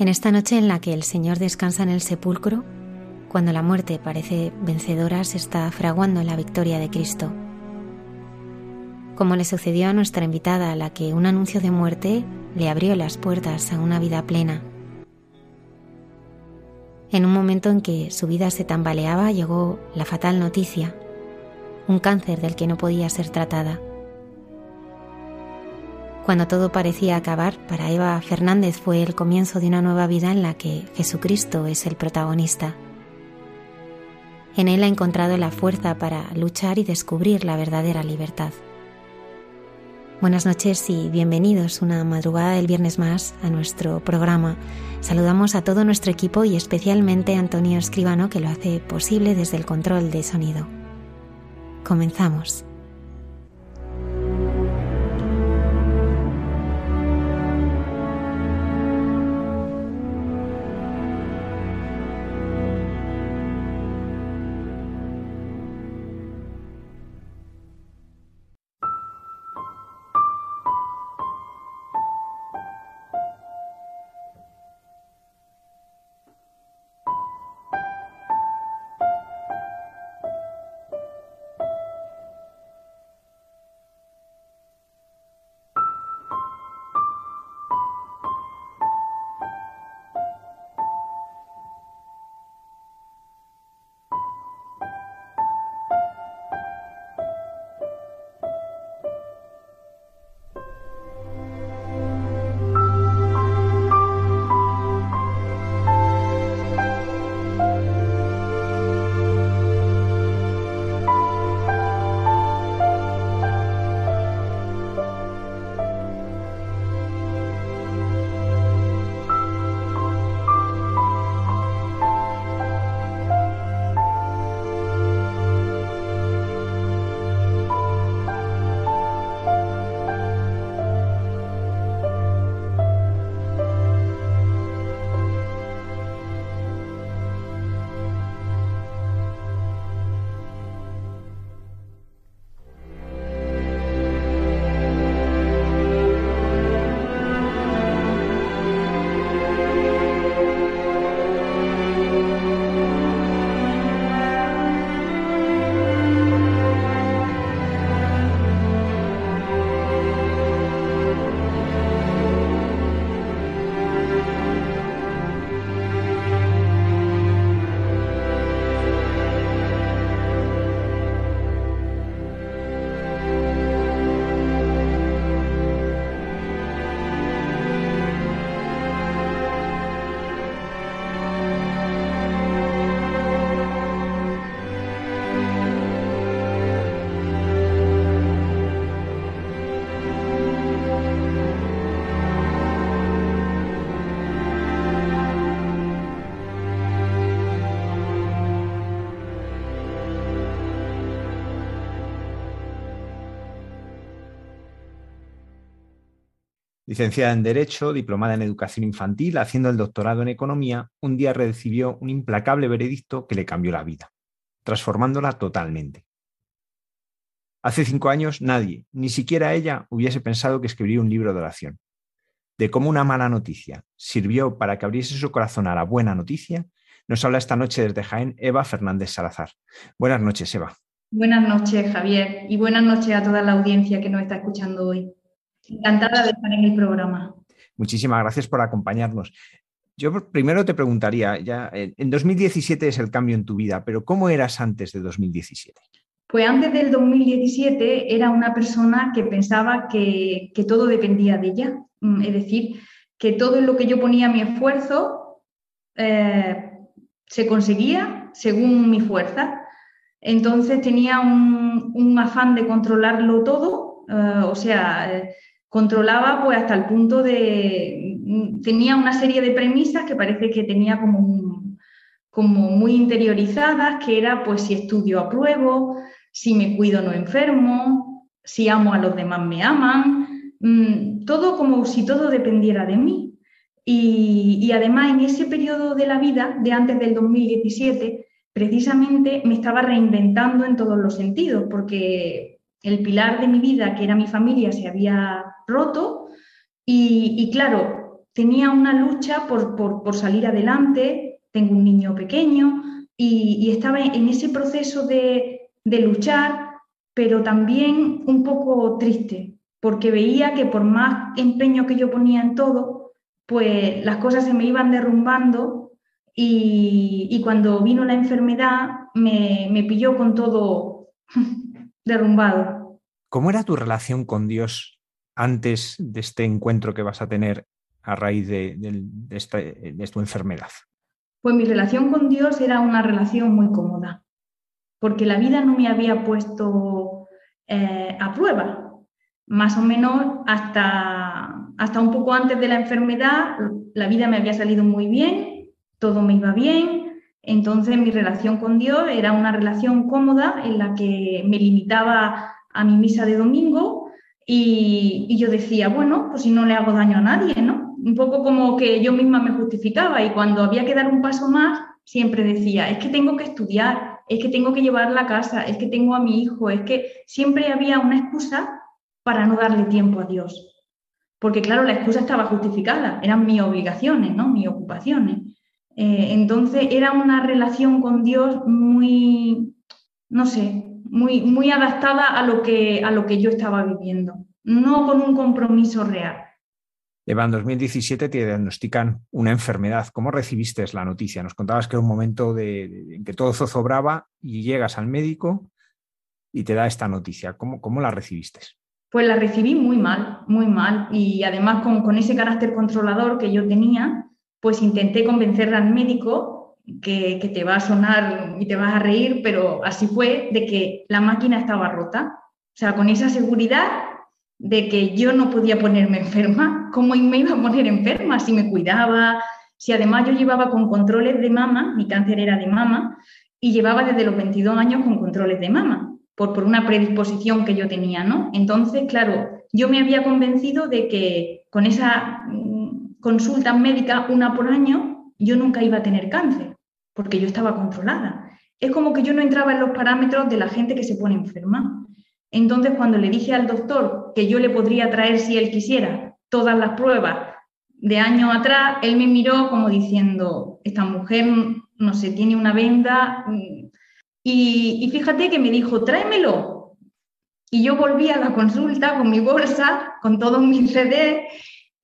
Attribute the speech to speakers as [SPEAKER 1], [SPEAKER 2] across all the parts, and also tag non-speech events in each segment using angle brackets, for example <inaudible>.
[SPEAKER 1] En esta noche en la que el Señor descansa en el sepulcro, cuando la muerte parece vencedora, se está fraguando la victoria de Cristo. Como le sucedió a nuestra invitada, a la que un anuncio de muerte le abrió las puertas a una vida plena. En un momento en que su vida se tambaleaba, llegó la fatal noticia, un cáncer del que no podía ser tratada. Cuando todo parecía acabar, para Eva Fernández fue el comienzo de una nueva vida en la que Jesucristo es el protagonista. En él ha encontrado la fuerza para luchar y descubrir la verdadera libertad. Buenas noches y bienvenidos una madrugada del viernes más a nuestro programa. Saludamos a todo nuestro equipo y especialmente a Antonio Escribano que lo hace posible desde el control de sonido. Comenzamos.
[SPEAKER 2] Licenciada en Derecho, diplomada en Educación Infantil, haciendo el doctorado en Economía, un día recibió un implacable veredicto que le cambió la vida, transformándola totalmente. Hace cinco años nadie, ni siquiera ella, hubiese pensado que escribiría un libro de oración. De cómo una mala noticia sirvió para que abriese su corazón a la buena noticia, nos habla esta noche desde Jaén Eva Fernández Salazar. Buenas noches, Eva.
[SPEAKER 3] Buenas noches, Javier, y buenas noches a toda la audiencia que nos está escuchando hoy. Encantada de estar en el programa.
[SPEAKER 2] Muchísimas gracias por acompañarnos. Yo primero te preguntaría, ya en 2017 es el cambio en tu vida, pero ¿cómo eras antes de 2017?
[SPEAKER 3] Pues antes del 2017 era una persona que pensaba que, todo dependía de ella, mm, es decir, que todo en lo que yo ponía mi esfuerzo eh, se conseguía según mi fuerza. Entonces tenía un, afán de controlarlo todo, eh, o sea, eh, controlaba pues hasta el punto de, mm, tenía una serie de premisas que parece que tenía como, como muy interiorizadas, que era pues si estudio apruebo, si me cuido no enfermo, si amo a los demás me aman, mm, todo como si todo dependiera de mí. Y, y además en ese periodo de la vida, de antes del 2017, precisamente me estaba reinventando en todos los sentidos, porque el pilar de mi vida, que era mi familia, se había roto. Y, claro, tenía una lucha por, salir adelante, tengo un niño pequeño y, estaba en ese proceso de, de luchar, pero también un poco triste, porque veía que por más empeño que yo ponía en todo, pues las cosas se me iban derrumbando. Y, cuando vino la enfermedad me, me pilló con todo derrumbado.
[SPEAKER 2] ¿Cómo era tu relación con Dios antes de este encuentro que vas a tener a raíz de, tu enfermedad?
[SPEAKER 3] Pues mi relación con Dios era una relación muy cómoda, porque la vida no me había puesto eh, a prueba. Más o menos hasta, hasta un poco antes de la enfermedad, la vida me había salido muy bien, todo me iba bien, entonces mi relación con Dios era una relación cómoda en la que me limitaba a mi misa de domingo y, yo decía, bueno, pues si no le hago daño a nadie, ¿no? Un poco como que yo misma me justificaba y cuando había que dar un paso más, siempre decía, es que tengo que estudiar, es que tengo que llevar la casa, es que tengo a mi hijo, es que siempre había una excusa para no darle tiempo a Dios. Porque claro, la excusa estaba justificada, eran mis obligaciones, ¿no? Mis ocupaciones. Eh, entonces era una relación con Dios muy, no sé, muy, muy adaptada a lo, que, a lo que yo estaba viviendo, no con un compromiso real.
[SPEAKER 2] Eva, en 2017 te diagnostican una enfermedad. ¿Cómo recibiste la noticia? Nos contabas que era un momento de, en que todo zozobraba y llegas al médico y te da esta noticia. ¿Cómo, cómo la recibiste?
[SPEAKER 3] Pues la recibí muy mal, muy mal. Y además con, con ese carácter controlador que yo tenía, pues intenté convencer al médico que, te va a sonar y te vas a reír, pero así fue, de que la máquina estaba rota. O sea, con esa seguridad de que yo no podía ponerme enferma, ¿cómo me iba a poner enferma si me cuidaba? Si además yo llevaba con controles de mama, mi cáncer era de mama, y llevaba desde los 22 años con controles de mama, por, por una predisposición que yo tenía, ¿no? Entonces, claro, yo me había convencido de que con esa mm, consulta médica, una por año, yo nunca iba a tener cáncer porque yo estaba controlada. Es como que yo no entraba en los parámetros de la gente que se pone enferma. Entonces, cuando le dije al doctor que yo le podría traer, si él quisiera, todas las pruebas de años atrás, él me miró como diciendo, esta mujer, no sé, tiene una venda. Y, y fíjate que me dijo, tráemelo. Y yo volví a la consulta con mi bolsa, con todos mis CD,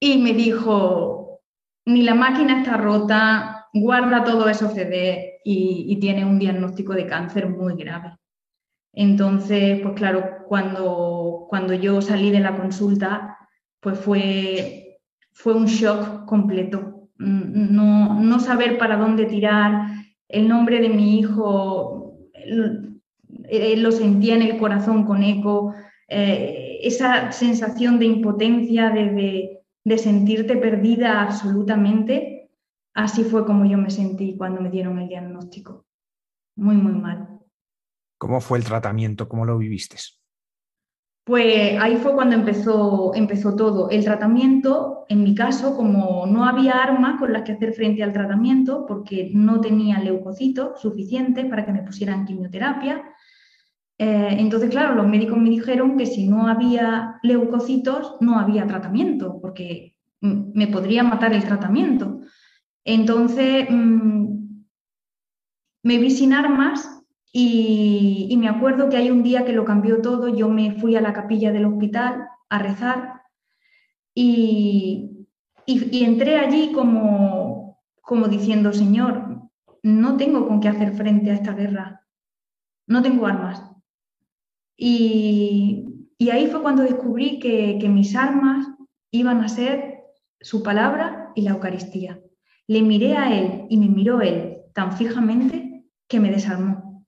[SPEAKER 3] y me dijo, ni la máquina está rota, guarda todo eso CD y, tiene un diagnóstico de cáncer muy grave. Entonces, pues claro, cuando, cuando yo salí de la consulta, pues fue, fue un shock completo. No, no saber para dónde tirar, el nombre de mi hijo, lo sentía en el corazón con eco, eh, esa sensación de impotencia, de, de sentirte perdida absolutamente, Así fue como yo me sentí cuando me dieron el diagnóstico. Muy, muy mal.
[SPEAKER 2] ¿Cómo fue el tratamiento? ¿Cómo lo viviste?
[SPEAKER 3] Pues ahí fue cuando empezó, empezó todo. El tratamiento, en mi caso, como no había armas con las que hacer frente al tratamiento, porque no tenía leucocitos suficientes para que me pusieran quimioterapia, eh, entonces, claro, los médicos me dijeron que si no había leucocitos, no había tratamiento, porque me podría matar el tratamiento. Entonces, mm, me vi sin armas Y, me acuerdo que hay un día que lo cambió todo, yo me fui a la capilla del hospital a rezar y, y, entré allí como, como diciendo, Señor, no tengo con qué hacer frente a esta guerra, no tengo armas. Y, ahí fue cuando descubrí que, mis armas iban a ser su palabra y la Eucaristía. Le miré a él y me miró él tan fijamente que me desarmó.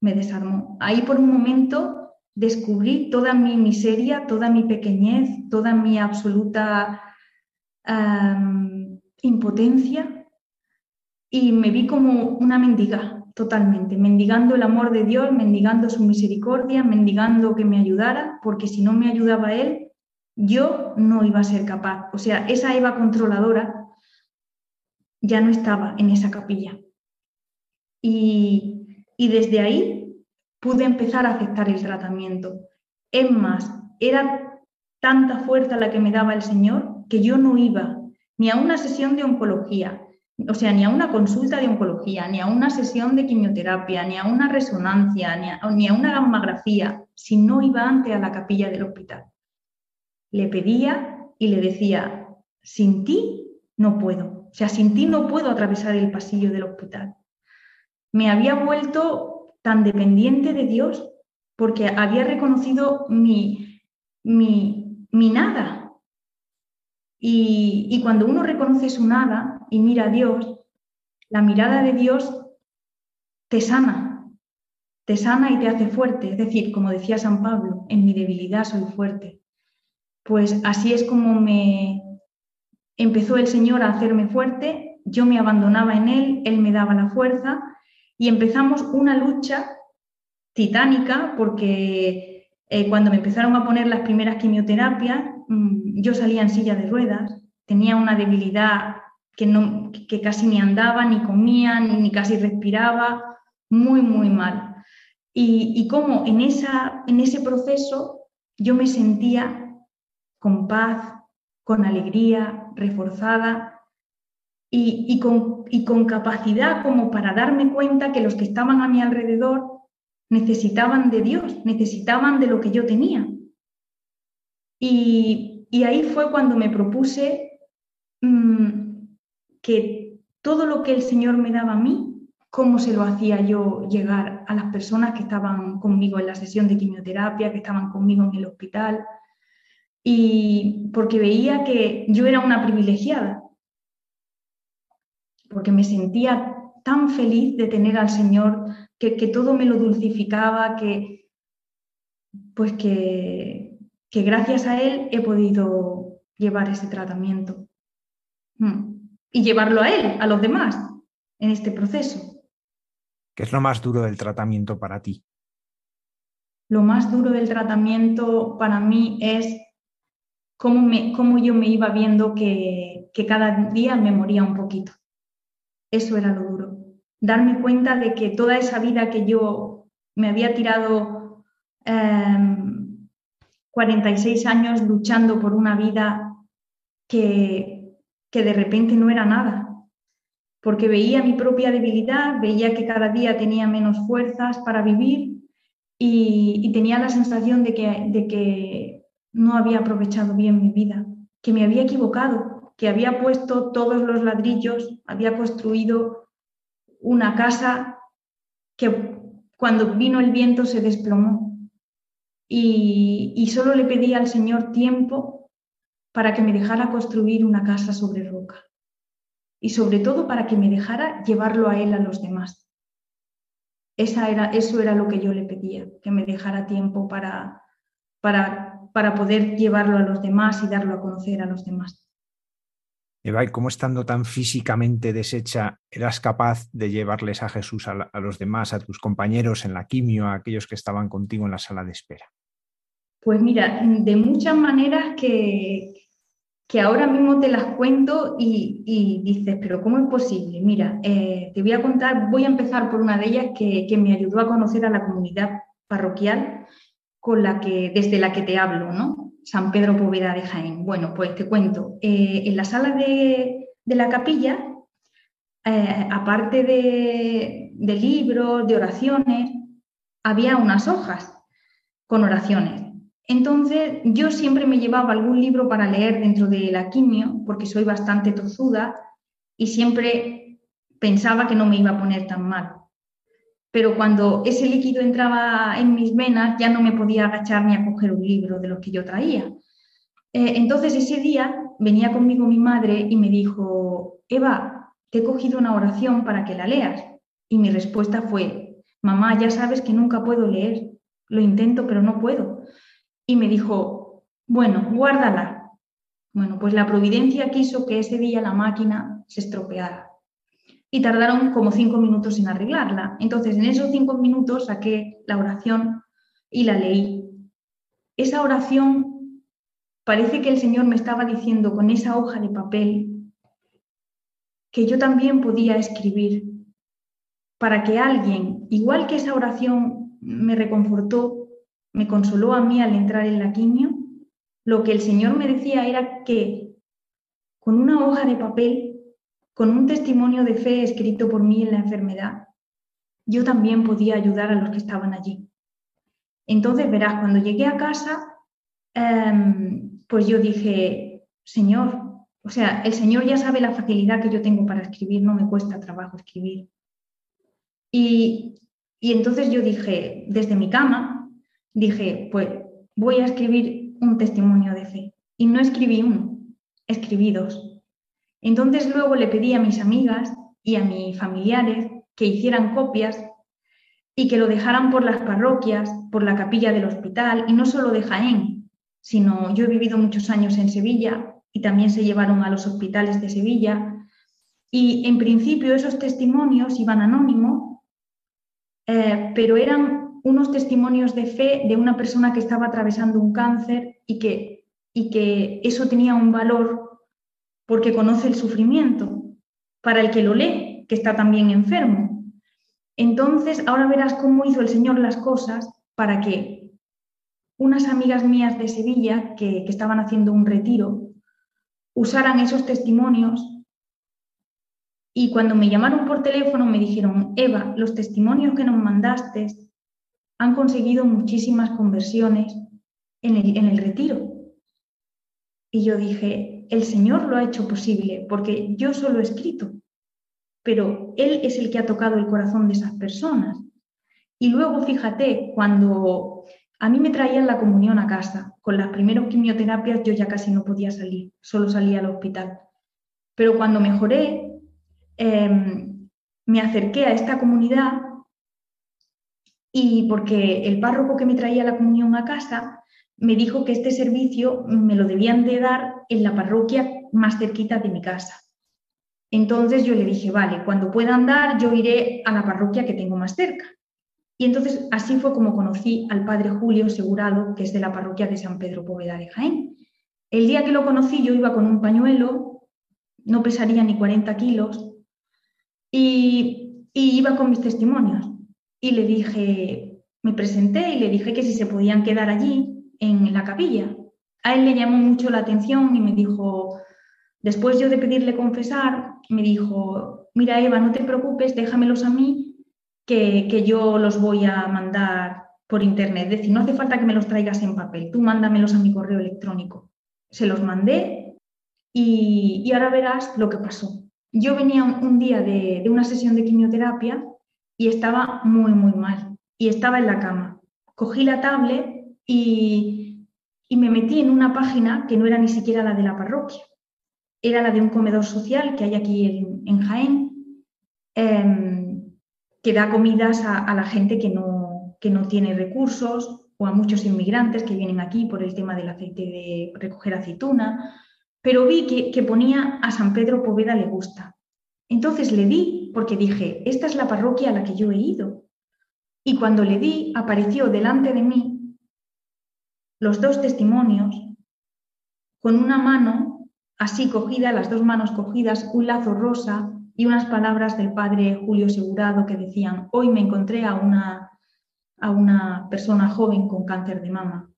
[SPEAKER 3] Me desarmó. Ahí por un momento descubrí toda mi miseria, toda mi pequeñez, toda mi absoluta impotencia y me vi como una mendiga totalmente, mendigando el amor de Dios, mendigando su misericordia, mendigando que me ayudara, porque si no me ayudaba Él, yo no iba a ser capaz. O sea, esa Eva controladora ya no estaba en esa capilla. Y, y desde ahí pude empezar a aceptar el tratamiento. Es más, era tanta fuerza la que me daba el Señor que yo no iba ni a una sesión de oncología, o sea, ni a una consulta de oncología, ni a una sesión de quimioterapia, ni a una resonancia, ni a, una gammagrafía, si no iba antes a la capilla del hospital. Le pedía y le decía, sin ti no puedo, o sea, sin ti no puedo atravesar el pasillo del hospital. Me había vuelto tan dependiente de Dios porque había reconocido mi, mi, mi nada. Y, y cuando uno reconoce su nada y mira a Dios, la mirada de Dios te sana, te sana y te hace fuerte. Es decir, como decía San Pablo, en mi debilidad soy fuerte. Pues así es como me empezó el Señor a hacerme fuerte, yo me abandonaba en Él, Él me daba la fuerza y empezamos una lucha titánica porque eh, cuando me empezaron a poner las primeras quimioterapias, mm, yo salía en silla de ruedas, tenía una debilidad que, no, que casi ni andaba, ni comía, ni casi respiraba, muy, muy mal. Y, y como en, esa, en ese proceso yo me sentía con paz, con alegría, reforzada y, con, y con capacidad como para darme cuenta que los que estaban a mi alrededor necesitaban de Dios, necesitaban de lo que yo tenía. Y, ahí fue cuando me propuse mm, que todo lo que el Señor me daba a mí, cómo se lo hacía yo llegar a las personas que estaban conmigo en la sesión de quimioterapia, que estaban conmigo en el hospital, y porque veía que yo era una privilegiada, porque me sentía tan feliz de tener al Señor, que, todo me lo dulcificaba, que pues que, gracias a Él he podido llevar ese tratamiento mm. Y llevarlo a Él, a los demás, en este proceso.
[SPEAKER 2] ¿Qué es lo más duro del tratamiento para ti?
[SPEAKER 3] Lo más duro del tratamiento para mí es cómo, yo me iba viendo que, cada día me moría un poquito. Eso era lo duro. Darme cuenta de que toda esa vida que yo me había tirado 46 em, años luchando por una vida que, que de repente no era nada, porque veía mi propia debilidad, veía que cada día tenía menos fuerzas para vivir y, tenía la sensación de que, de que no había aprovechado bien mi vida, que me había equivocado, que había puesto todos los ladrillos, había construido una casa que cuando vino el viento se desplomó. Y, solo le pedí al Señor tiempo para que me dejara construir una casa sobre roca. Y sobre todo para que me dejara llevarlo a Él a los demás. Esa era, eso era lo que yo le pedía, que me dejara tiempo para, para para poder llevarlo a los demás y darlo a conocer a los demás.
[SPEAKER 2] Eva, ¿y cómo estando tan físicamente deshecha eras capaz de llevarles a Jesús a, los demás, a tus compañeros en la quimio, a aquellos que estaban contigo en la sala de espera?
[SPEAKER 3] Pues mira, de muchas maneras que, que ahora mismo te las cuento y, dices, pero ¿cómo es posible? Mira, eh, te voy a contar, voy a empezar por una de ellas que, que me ayudó a conocer a la comunidad parroquial con la que, desde la que te hablo, ¿no? San Pedro Poveda de Jaén. Bueno, pues te cuento. Eh, en la sala de, la capilla, eh, aparte de, de libros, de oraciones, había unas hojas con oraciones. Entonces yo siempre me llevaba algún libro para leer dentro de la quimio, porque soy bastante tozuda y siempre pensaba que no me iba a poner tan mal. Pero cuando ese líquido entraba en mis venas ya no me podía agachar ni a coger un libro de los que yo traía. Eh, entonces ese día venía conmigo mi madre y me dijo, Eva, te he cogido una oración para que la leas. Y mi respuesta fue, mamá, ya sabes que nunca puedo leer, lo intento pero no puedo. Y me dijo, bueno, guárdala. Bueno, pues la providencia quiso que ese día la máquina se estropeara. Y tardaron como cinco minutos en arreglarla. Entonces, en esos cinco minutos saqué la oración y la leí. Esa oración parece que el Señor me estaba diciendo con esa hoja de papel que yo también podía escribir para que alguien, igual que esa oración me reconfortó, me consoló a mí al entrar en la quimio, lo que el Señor me decía era que con una hoja de papel, con un testimonio de fe escrito por mí en la enfermedad, yo también podía ayudar a los que estaban allí. Entonces, verás, cuando llegué a casa, em, pues yo dije, Señor, o sea, el Señor ya sabe la facilidad que yo tengo para escribir, no me cuesta trabajo escribir. Y, entonces yo dije, desde mi cama, dije, pues voy a escribir un testimonio de fe. Y no escribí uno, escribí dos. Entonces luego le pedí a mis amigas y a mis familiares que hicieran copias y que lo dejaran por las parroquias, por la capilla del hospital, y no solo de Jaén, sino yo he vivido muchos años en Sevilla y también se llevaron a los hospitales de Sevilla. Y en principio esos testimonios iban anónimos eh, pero eran unos testimonios de fe de una persona que estaba atravesando un cáncer y que, y que eso tenía un valor porque conoce el sufrimiento para el que lo lee, que está también enfermo. Entonces, ahora verás cómo hizo el Señor las cosas para que unas amigas mías de Sevilla que, que estaban haciendo un retiro usaran esos testimonios y cuando me llamaron por teléfono me dijeron, Eva, los testimonios que nos mandaste han conseguido muchísimas conversiones en el, en el retiro. Y yo dije, el Señor lo ha hecho posible porque yo solo he escrito, pero Él es el que ha tocado el corazón de esas personas. Y luego, fíjate, cuando a mí me traían la comunión a casa, con las primeras quimioterapias yo ya casi no podía salir, solo salía al hospital. Pero cuando mejoré, Em, me acerqué a esta comunidad y porque el párroco que me traía la comunión a casa me dijo que este servicio me lo debían de dar en la parroquia más cerquita de mi casa. Entonces yo le dije, vale, cuando pueda andar yo iré a la parroquia que tengo más cerca. Y entonces así fue como conocí al padre Julio Segurado, que es de la parroquia de San Pedro Poveda de Jaén. El día que lo conocí yo iba con un pañuelo, no pesaría ni 40 kilos, y, iba con mis testimonios. Y le dije, me presenté y le dije que si se podían quedar allí, en la capilla. A él le llamó mucho la atención y me dijo, después yo de pedirle confesar, me dijo, mira Eva, no te preocupes, déjamelos a mí, que, que yo los voy a mandar por internet. Es decir, no hace falta que me los traigas en papel, tú mándamelos a mi correo electrónico. Se los mandé y, y ahora verás lo que pasó yo venía un, día de, una sesión de quimioterapia y estaba muy, muy mal. Y estaba en la cama. Cogí la tablet y, me metí en una página que no era ni siquiera la de la parroquia. Era la de un comedor social que hay aquí en, Jaén, em, que da comidas a, la gente que no, que no tiene recursos o a muchos inmigrantes que vienen aquí por el tema del aceite de recoger aceituna pero vi que, ponía a San Pedro Poveda le gusta. Entonces le di porque dije, esta es la parroquia a la que yo he ido. Y cuando le di, apareció delante de mí los dos testimonios con una mano así cogida, las dos manos cogidas, un lazo rosa y unas palabras del padre Julio Segurado que decían, hoy me encontré a una, a una persona joven con cáncer de mama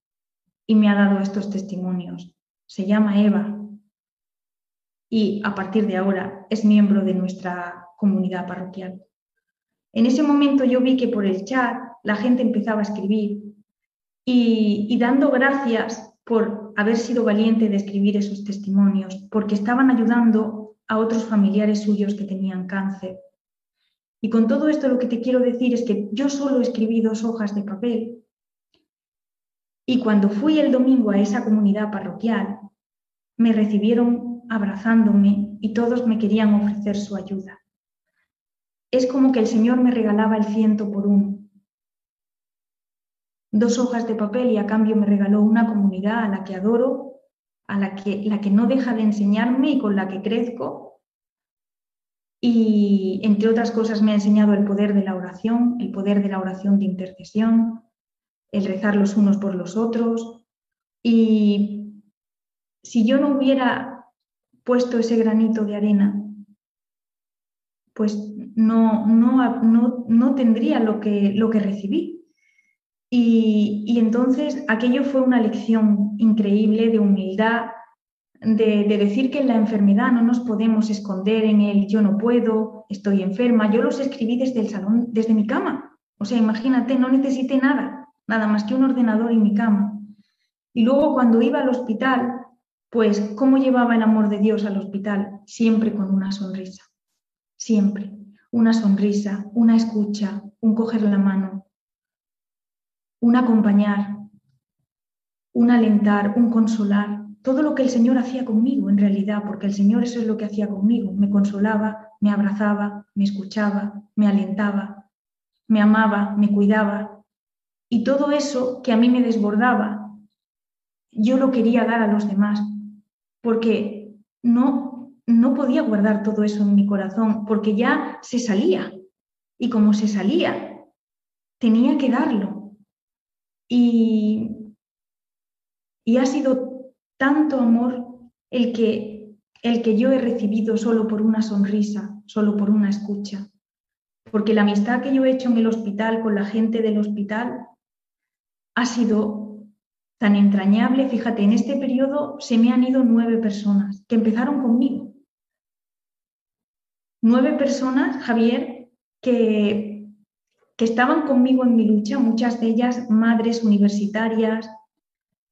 [SPEAKER 3] y me ha dado estos testimonios. Se llama Eva, y a partir de ahora es miembro de nuestra comunidad parroquial. En ese momento yo vi que por el chat la gente empezaba a escribir y, dando gracias por haber sido valiente de escribir esos testimonios, porque estaban ayudando a otros familiares suyos que tenían cáncer. Y con todo esto lo que te quiero decir es que yo solo escribí dos hojas de papel y cuando fui el domingo a esa comunidad parroquial, me recibieron abrazándome y todos me querían ofrecer su ayuda. Es como que el Señor me regalaba el ciento por uno. Dos hojas de papel y a cambio me regaló una comunidad a la que adoro, a la que, la que no deja de enseñarme y con la que crezco. Y entre otras cosas me ha enseñado el poder de la oración, el poder de la oración de intercesión, el rezar los unos por los otros. Y si yo no hubiera puesto ese granito de arena, pues no, no, no, tendría lo que, lo que recibí. Y, entonces aquello fue una lección increíble de humildad, de, de, decir que en la enfermedad no nos podemos esconder en el yo no puedo, estoy enferma. Yo los escribí desde el salón, desde mi cama. O sea, imagínate, no necesité nada nada más que un ordenador y mi cama. Y luego cuando iba al hospital, pues cómo llevaba el amor de Dios al hospital, siempre con una sonrisa, siempre, una sonrisa, una escucha, un coger la mano, un acompañar, un alentar, un consolar, todo lo que el Señor hacía conmigo en realidad, porque el Señor eso es lo que hacía conmigo, me consolaba, me abrazaba, me escuchaba, me alentaba, me amaba, me cuidaba, y todo eso que a mí me desbordaba, yo lo quería dar a los demás, porque no, no podía guardar todo eso en mi corazón, porque ya se salía. Y como se salía, tenía que darlo. Y, y ha sido tanto amor el que, el que yo he recibido solo por una sonrisa, solo por una escucha. Porque la amistad que yo he hecho en el hospital con la gente del hospital ha sido tan entrañable. Fíjate, en este periodo se me han ido nueve personas que empezaron conmigo. Nueve personas, Javier, que, que estaban conmigo en mi lucha, muchas de ellas madres universitarias,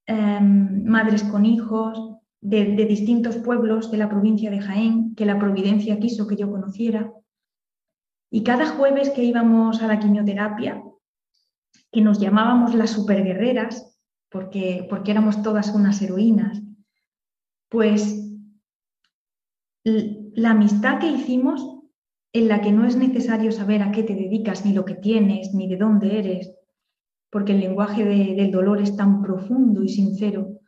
[SPEAKER 3] em, madres con hijos, de, de, distintos pueblos de la provincia de Jaén, que la Providencia quiso que yo conociera. Y cada jueves que íbamos a la quimioterapia, que nos llamábamos las superguerreras, porque, porque éramos todas unas heroínas, pues la amistad que hicimos, en la que no es necesario saber a qué te dedicas, ni lo que tienes, ni de dónde eres, porque el lenguaje del dolor es tan profundo y sincero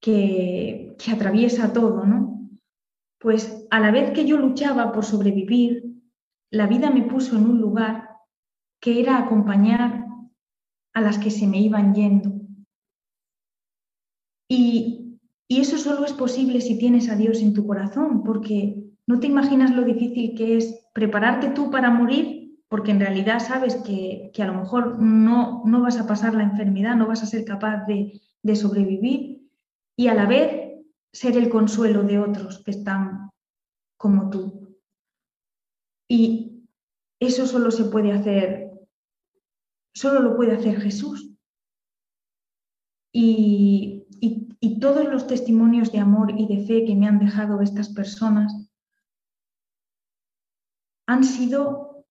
[SPEAKER 3] que, que atraviesa todo, ¿no? Pues a la vez que yo luchaba por sobrevivir, la vida me puso en un lugar que era acompañar a las que se me iban yendo. Y, y eso solo es posible si tienes a Dios en tu corazón, porque no te imaginas lo difícil que es prepararte tú para morir, porque en realidad sabes que, que a lo mejor no, no vas a pasar la enfermedad, no vas a ser capaz de, de sobrevivir, y a la vez ser el consuelo de otros que están como tú. Y eso solo se puede hacer solo lo puede hacer Jesús. Y, todos los testimonios de amor y de fe que me han dejado estas personas han sido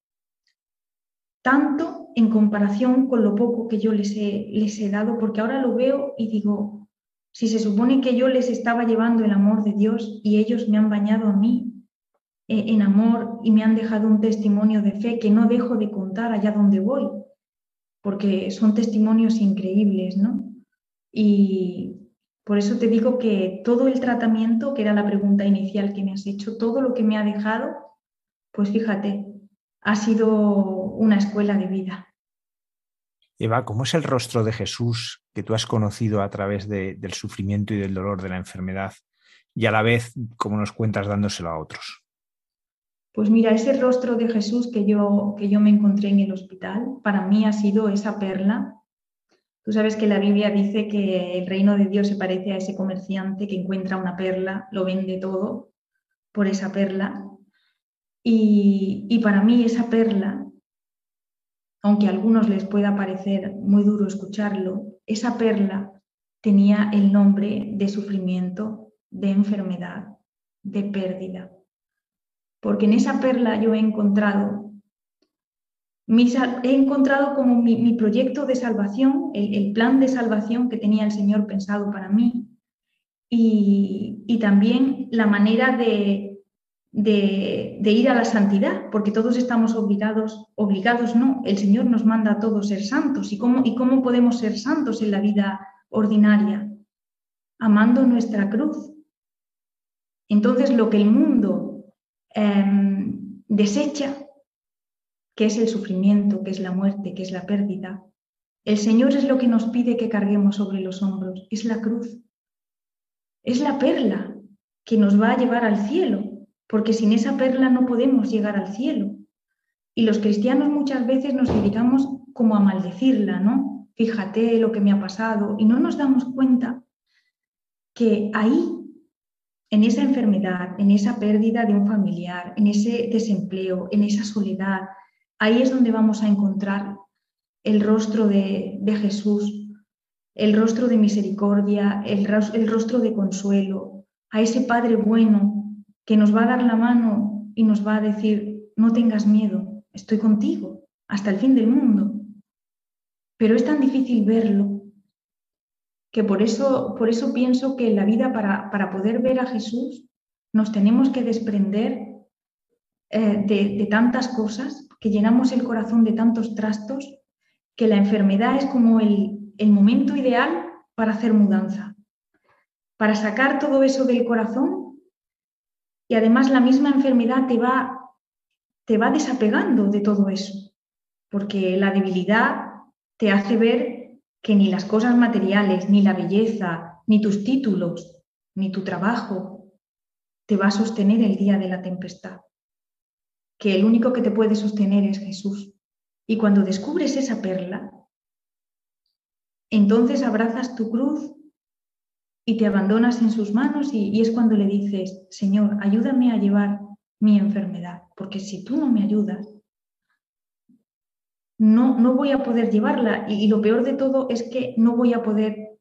[SPEAKER 3] tanto en comparación con lo poco que yo les he, les he dado, porque ahora lo veo y digo, si se supone que yo les estaba llevando el amor de Dios y ellos me han bañado a mí eh, en amor y me han dejado un testimonio de fe que no dejo de contar allá donde voy, porque son testimonios increíbles, ¿no? Y por eso te digo que todo el tratamiento, que era la pregunta inicial que me has hecho, todo lo que me ha dejado, pues fíjate, ha sido una escuela de vida.
[SPEAKER 2] Eva, ¿cómo es el rostro de Jesús que tú has conocido a través del sufrimiento y del dolor de la enfermedad y a la vez, como nos cuentas, dándoselo a otros?
[SPEAKER 3] Pues mira, ese rostro de Jesús que yo, que yo me encontré en el hospital, para mí ha sido esa perla. Tú sabes que la Biblia dice que el reino de Dios se parece a ese comerciante que encuentra una perla, lo vende todo por esa perla. Y, para mí esa perla aunque a algunos les pueda parecer muy duro escucharlo, esa perla tenía el nombre de sufrimiento, de enfermedad, de pérdida. Porque en esa perla yo he encontrado, he encontrado como mi, proyecto de salvación, el, plan de salvación que tenía el Señor pensado para mí y, también la manera de, ir a la santidad, porque todos estamos obligados, obligados no, el Señor nos manda a todos ser santos. ¿Y cómo, y cómo podemos ser santos en la vida ordinaria? Amando nuestra cruz. Entonces lo que el mundo em, desecha, que es el sufrimiento, que es la muerte, que es la pérdida, el Señor es lo que nos pide que carguemos sobre los hombros, es la cruz. Es la perla que nos va a llevar al cielo, porque sin esa perla no podemos llegar al cielo. Y los cristianos muchas veces nos dedicamos como a maldecirla, ¿no? Fíjate lo que me ha pasado y no nos damos cuenta que ahí, en esa enfermedad, en esa pérdida de un familiar, en ese desempleo, en esa soledad, ahí es donde vamos a encontrar el rostro de, Jesús, el rostro de misericordia, el, el rostro de consuelo, a ese Padre bueno que nos va a dar la mano y nos va a decir, no tengas miedo, estoy contigo hasta el fin del mundo. Pero es tan difícil verlo que por eso, por eso pienso que en la vida para, para poder ver a Jesús nos tenemos que desprender eh, de, tantas cosas, que llenamos el corazón de tantos trastos, que la enfermedad es como el, el momento ideal para hacer mudanza, para sacar todo eso del corazón y además la misma enfermedad te va, te va desapegando de todo eso, porque la debilidad te hace ver que ni las cosas materiales, ni la belleza, ni tus títulos, ni tu trabajo te va a sostener el día de la tempestad, que el único que te puede sostener es Jesús. Y cuando descubres esa perla, entonces abrazas tu cruz y te abandonas en sus manos y, es cuando le dices, Señor, ayúdame a llevar mi enfermedad, porque si tú no me ayudas, no, no voy a poder llevarla y, lo peor de todo es que no voy a poder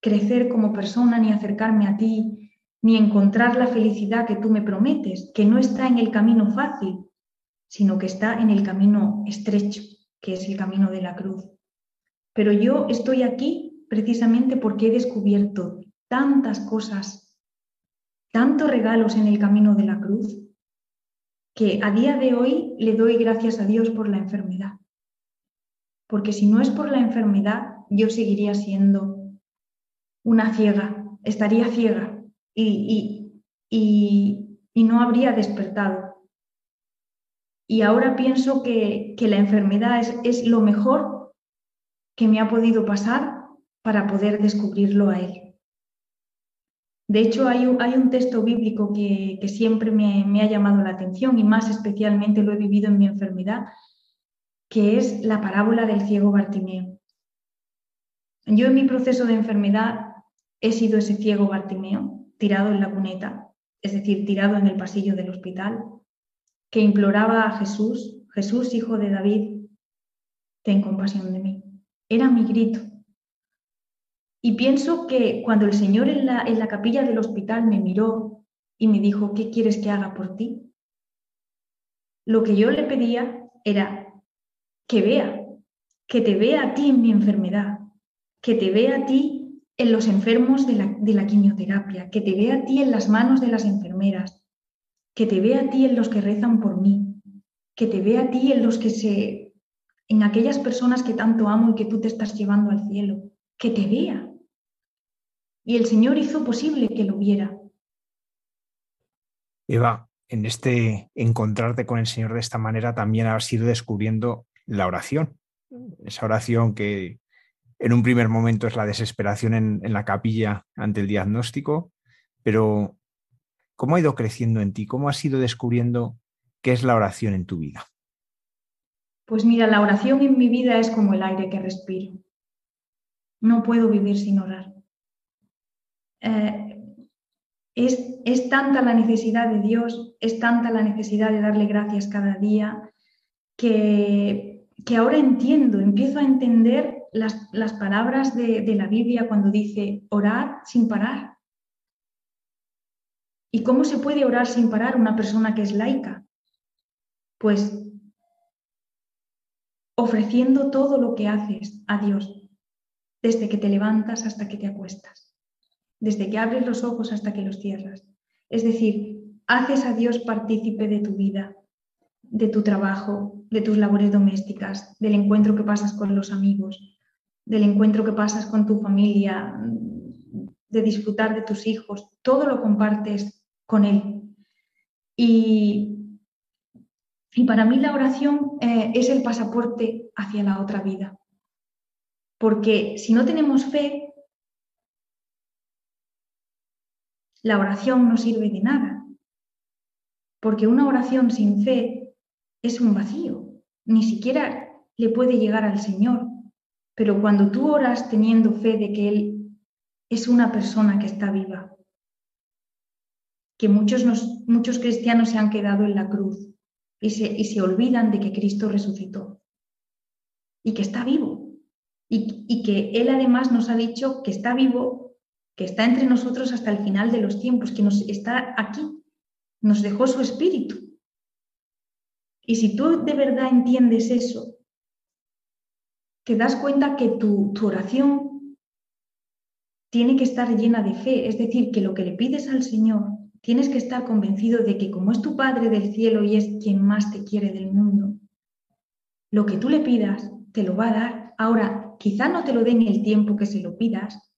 [SPEAKER 3] crecer como persona ni acercarme a ti, ni encontrar la felicidad que tú me prometes, que no está en el camino fácil, sino que está en el camino estrecho, que es el camino de la cruz. Pero yo estoy aquí precisamente porque he descubierto tantas cosas, tantos regalos en el camino de la cruz, que a día de hoy le doy gracias a Dios por la enfermedad. Porque si no es por la enfermedad, yo seguiría siendo una ciega, estaría ciega y, y, no habría despertado. Y ahora pienso que, la enfermedad es, es lo mejor que me ha podido pasar para poder descubrirlo a Él. De hecho, hay un, texto bíblico que, siempre me, ha llamado la atención y más especialmente lo he vivido en mi enfermedad, que es la parábola del ciego Bartimeo. Yo en mi proceso de enfermedad he sido ese ciego Bartimeo, tirado en la cuneta, es decir, tirado en el pasillo del hospital, que imploraba a Jesús, Jesús, hijo de David, ten compasión de mí. Era mi grito, y pienso que cuando el Señor en la, en la capilla del hospital me miró y me dijo, ¿qué quieres que haga por ti? Lo que yo le pedía era que vea, que te vea a ti en mi enfermedad, que te vea a ti en los enfermos de la, de la quimioterapia, que te vea a ti en las manos de las enfermeras, que te vea a ti en los que rezan por mí, que te vea a ti en los que se, en aquellas personas que tanto amo y que tú te estás llevando al cielo, que te vea, y el Señor hizo posible que lo viera.
[SPEAKER 2] Eva, en este encontrarte con el Señor de esta manera también has ido descubriendo la oración, esa oración que en un primer momento es la desesperación en, en la capilla ante el diagnóstico, pero ¿cómo ha ido creciendo en ti? ¿Cómo has ido descubriendo qué es la oración en tu vida?
[SPEAKER 3] Pues mira, la oración en mi vida es como el aire que respiro. No puedo vivir sin orar. Eh, es, tanta la necesidad de Dios, es tanta la necesidad de darle gracias cada día, que, que ahora entiendo, empiezo a entender las, las palabras de, de la Biblia cuando dice orar sin parar. ¿Y cómo se puede orar sin parar una persona que es laica? Pues ofreciendo todo lo que haces a Dios, desde que te levantas hasta que te acuestas, desde que abres los ojos hasta que los cierras. Es decir, haces a Dios partícipe de tu vida, de tu trabajo, de tus labores domésticas, del encuentro que pasas con los amigos, del encuentro que pasas con tu familia, de disfrutar de tus hijos, todo lo compartes con Él. Y, y para mí la oración eh, es el pasaporte hacia la otra vida. Porque si no tenemos fe, la oración no sirve de nada. Porque una oración sin fe es un vacío. Ni siquiera le puede llegar al Señor. Pero cuando tú oras teniendo fe de que Él es una persona que está viva, que muchos, muchos cristianos se han quedado en la cruz y se, y se olvidan de que Cristo resucitó. Y que está vivo. Y, y que Él además nos ha dicho que está vivo, que está entre nosotros hasta el final de los tiempos, que nos está aquí, nos dejó su espíritu. Y si tú de verdad entiendes eso, te das cuenta que tu, tu, oración tiene que estar llena de fe, es decir, que lo que le pides al Señor tienes que estar convencido de que como es tu Padre del cielo y es quien más te quiere del mundo, lo que tú le pidas te lo va a dar. Ahora, quizá no te lo dé en el tiempo que se lo pidas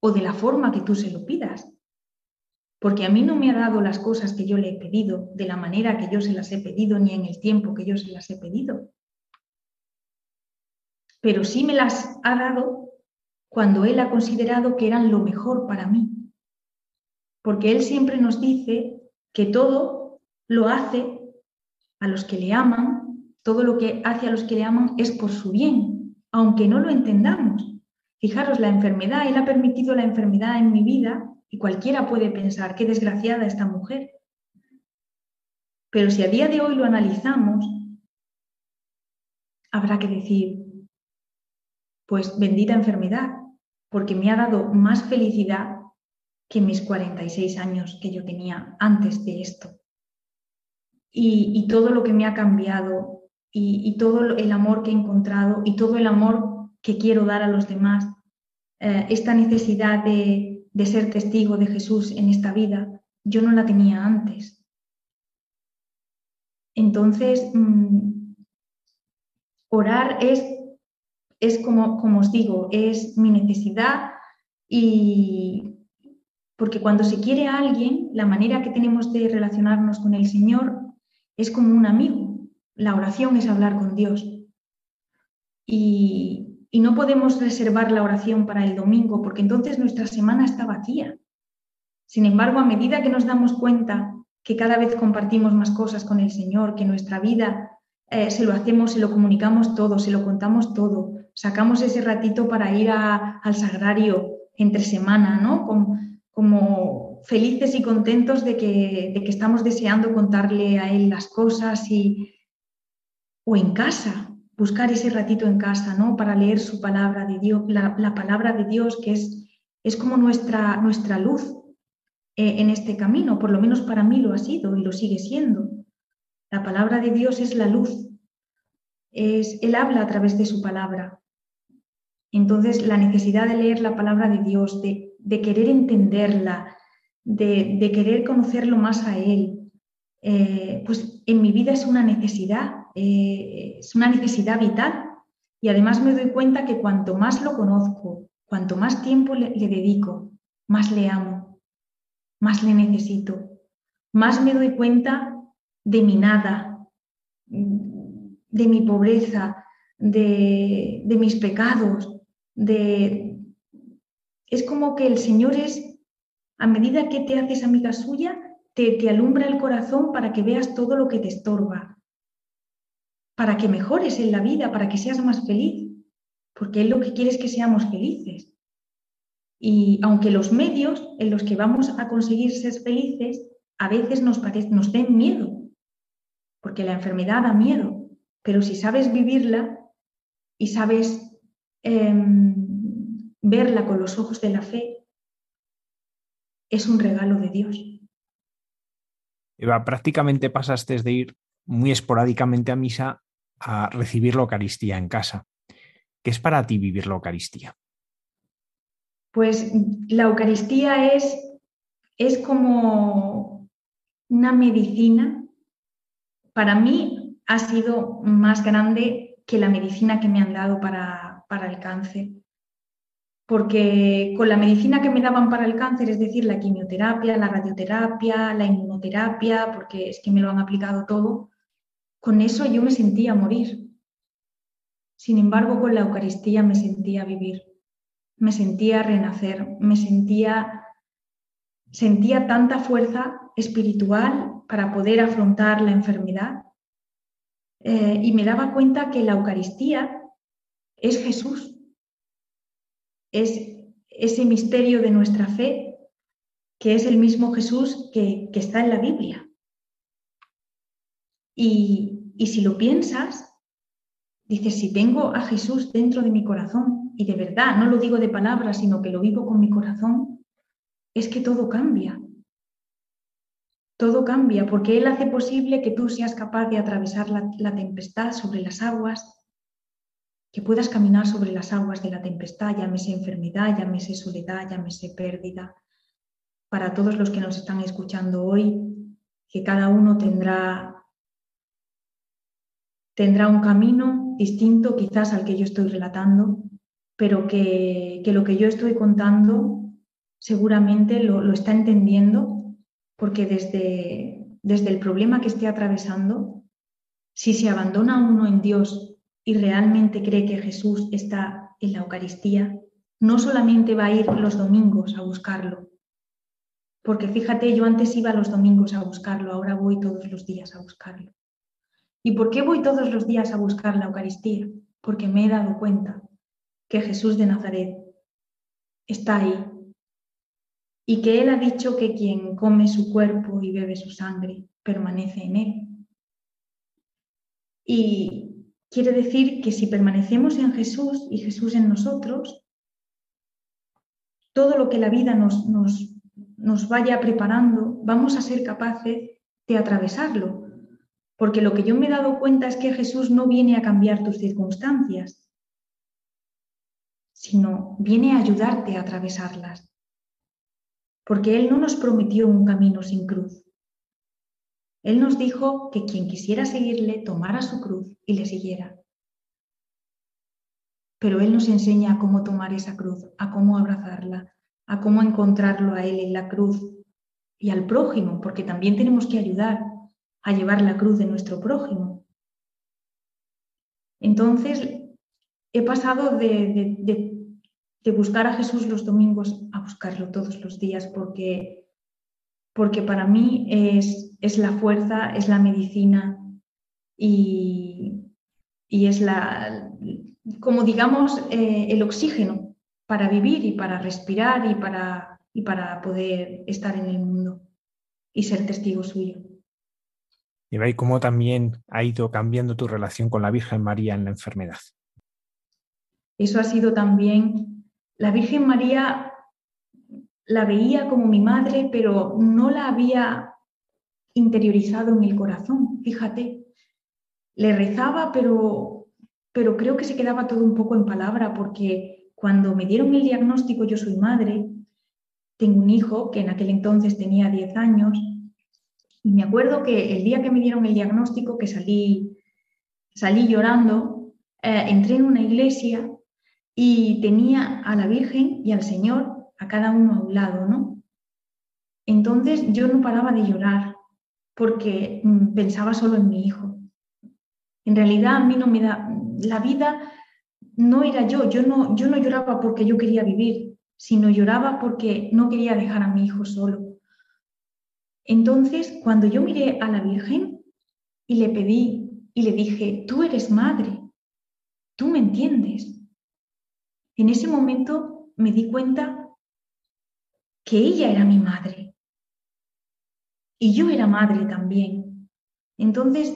[SPEAKER 3] o de la forma que tú se lo pidas, porque a mí no me ha dado las cosas que yo le he pedido de la manera que yo se las he pedido ni en el tiempo que yo se las he pedido. Pero sí me las ha dado cuando Él ha considerado que eran lo mejor para mí porque Él siempre nos dice que todo lo hace a los que le aman, todo lo que hace a los que le aman es por su bien, aunque no lo entendamos. Fijaros, la enfermedad, Él ha permitido la enfermedad en mi vida y cualquiera puede pensar, qué desgraciada esta mujer. Pero si a día de hoy lo analizamos, habrá que decir, pues bendita enfermedad, porque me ha dado más felicidad que mis 46 años que yo tenía antes de esto. Y, todo lo que me ha cambiado y, todo el amor que he encontrado y todo el amor que quiero dar a los demás, eh, esta necesidad de, ser testigo de Jesús en esta vida, yo no la tenía antes. Entonces, mm, orar es, es como, como os digo, es mi necesidad y, porque cuando se quiere a alguien, la manera que tenemos de relacionarnos con el Señor es como un amigo. La oración es hablar con Dios. Y, y no podemos reservar la oración para el domingo, porque entonces nuestra semana está vacía. Sin embargo, a medida que nos damos cuenta que cada vez compartimos más cosas con el Señor, que nuestra vida eh, se lo hacemos, se lo comunicamos todo, se lo contamos todo, sacamos ese ratito para ir al sagrario entre semana, ¿no? como felices y contentos de que, de que estamos deseando contarle a él las cosas y, o en casa, buscar ese ratito en casa, ¿no? Para leer su palabra de Dios, la, la palabra de Dios que es, es como nuestra, nuestra luz eh, en este camino, por lo menos para mí lo ha sido y lo sigue siendo. La palabra de Dios es la luz, es, Él habla a través de su palabra. Entonces, la necesidad de leer la palabra de Dios, de querer entenderla, de, querer conocerlo más a Él, eh, pues en mi vida es una necesidad, eh, es una necesidad vital. Y además me doy cuenta que cuanto más lo conozco, cuanto más tiempo le, dedico, más le amo, más le necesito, más me doy cuenta de mi nada, de mi pobreza, de mis pecados, de, es como que el Señor es, a medida que te haces amiga suya, te, te alumbra el corazón para que veas todo lo que te estorba, para que mejores en la vida, para que seas más feliz, porque Él lo que quiere es que seamos felices. Y aunque los medios en los que vamos a conseguir ser felices a veces nos, nos den miedo, porque la enfermedad da miedo, pero si sabes vivirla, y sabes em, verla con los ojos de la fe, es un regalo de Dios.
[SPEAKER 2] Eva, prácticamente pasaste de ir muy esporádicamente a misa a recibir la Eucaristía en casa. ¿Qué es para ti vivir la Eucaristía?
[SPEAKER 3] Pues la Eucaristía es, es como una medicina. Para mí ha sido más grande que la medicina que me han dado para, para el cáncer. Porque con la medicina que me daban para el cáncer, es decir, la quimioterapia, la radioterapia, la inmunoterapia, porque es que me lo han aplicado todo, con eso yo me sentía morir. Sin embargo, con la Eucaristía me sentía vivir, me sentía renacer, me sentía, sentía tanta fuerza espiritual para poder afrontar la enfermedad eh, y me daba cuenta que la Eucaristía es Jesús, es ese misterio de nuestra fe que es el mismo Jesús que, que está en la Biblia. Y, y si lo piensas, dices, si tengo a Jesús dentro de mi corazón, y de verdad, no lo digo de palabras, sino que lo vivo con mi corazón, es que todo cambia. Todo cambia porque Él hace posible que tú seas capaz de atravesar la, la tempestad sobre las aguas, que puedas caminar sobre las aguas de la tempestad, llámese enfermedad, llámese soledad, llámese pérdida. Para todos los que nos están escuchando hoy, que cada uno tendrá tendrá un camino distinto quizás al que yo estoy relatando, pero que, lo que yo estoy contando seguramente lo, está entendiendo, porque desde, desde el problema que esté atravesando, si se abandona uno en Dios y realmente cree que Jesús está en la Eucaristía, no solamente va a ir los domingos a buscarlo, porque fíjate, yo antes iba los domingos a buscarlo, ahora voy todos los días a buscarlo. ¿Y por qué voy todos los días a buscar la Eucaristía? Porque me he dado cuenta que Jesús de Nazaret está ahí y que Él ha dicho que quien come su cuerpo y bebe su sangre permanece en Él. Y quiere decir que si permanecemos en Jesús y Jesús en nosotros, todo lo que la vida nos, nos, nos vaya preparando, vamos a ser capaces de atravesarlo, porque lo que yo me he dado cuenta es que Jesús no viene a cambiar tus circunstancias, sino viene a ayudarte a atravesarlas. Porque Él no nos prometió un camino sin cruz. Él nos dijo que quien quisiera seguirle tomara su cruz y le siguiera. Pero Él nos enseña a cómo tomar esa cruz, a cómo abrazarla, a cómo encontrarlo a Él en la cruz y al prójimo, porque también tenemos que ayudar a llevar la cruz de nuestro prójimo. Entonces, he pasado de, buscar a Jesús los domingos a buscarlo todos los días porque, porque para mí es, es la fuerza, es la medicina y, y es la, como digamos, eh, el oxígeno para vivir y para respirar y para, y para poder estar en el mundo y ser testigo suyo.
[SPEAKER 2] Y veis cómo también ha ido cambiando tu relación con la Virgen María en la enfermedad.
[SPEAKER 3] Eso ha sido también, la Virgen María la veía como mi madre, pero no la había interiorizado en mi corazón, fíjate. Le rezaba, pero, pero creo que se quedaba todo un poco en palabra, porque cuando me dieron el diagnóstico, yo soy madre, tengo un hijo que en aquel entonces tenía 10 años, y me acuerdo que el día que me dieron el diagnóstico, que salí, salí llorando, eh, entré en una iglesia y tenía a la Virgen y al Señor a cada uno a un lado, ¿no? Entonces yo no paraba de llorar porque mm, pensaba solo en mi hijo. En realidad a mí no me da, la vida no era yo, yo no, yo no lloraba porque yo quería vivir, sino lloraba porque no quería dejar a mi hijo solo. Entonces, cuando yo miré a la Virgen y le pedí y le dije, tú eres madre, tú me entiendes. En ese momento me di cuenta que ella era mi madre y yo era madre también. Entonces,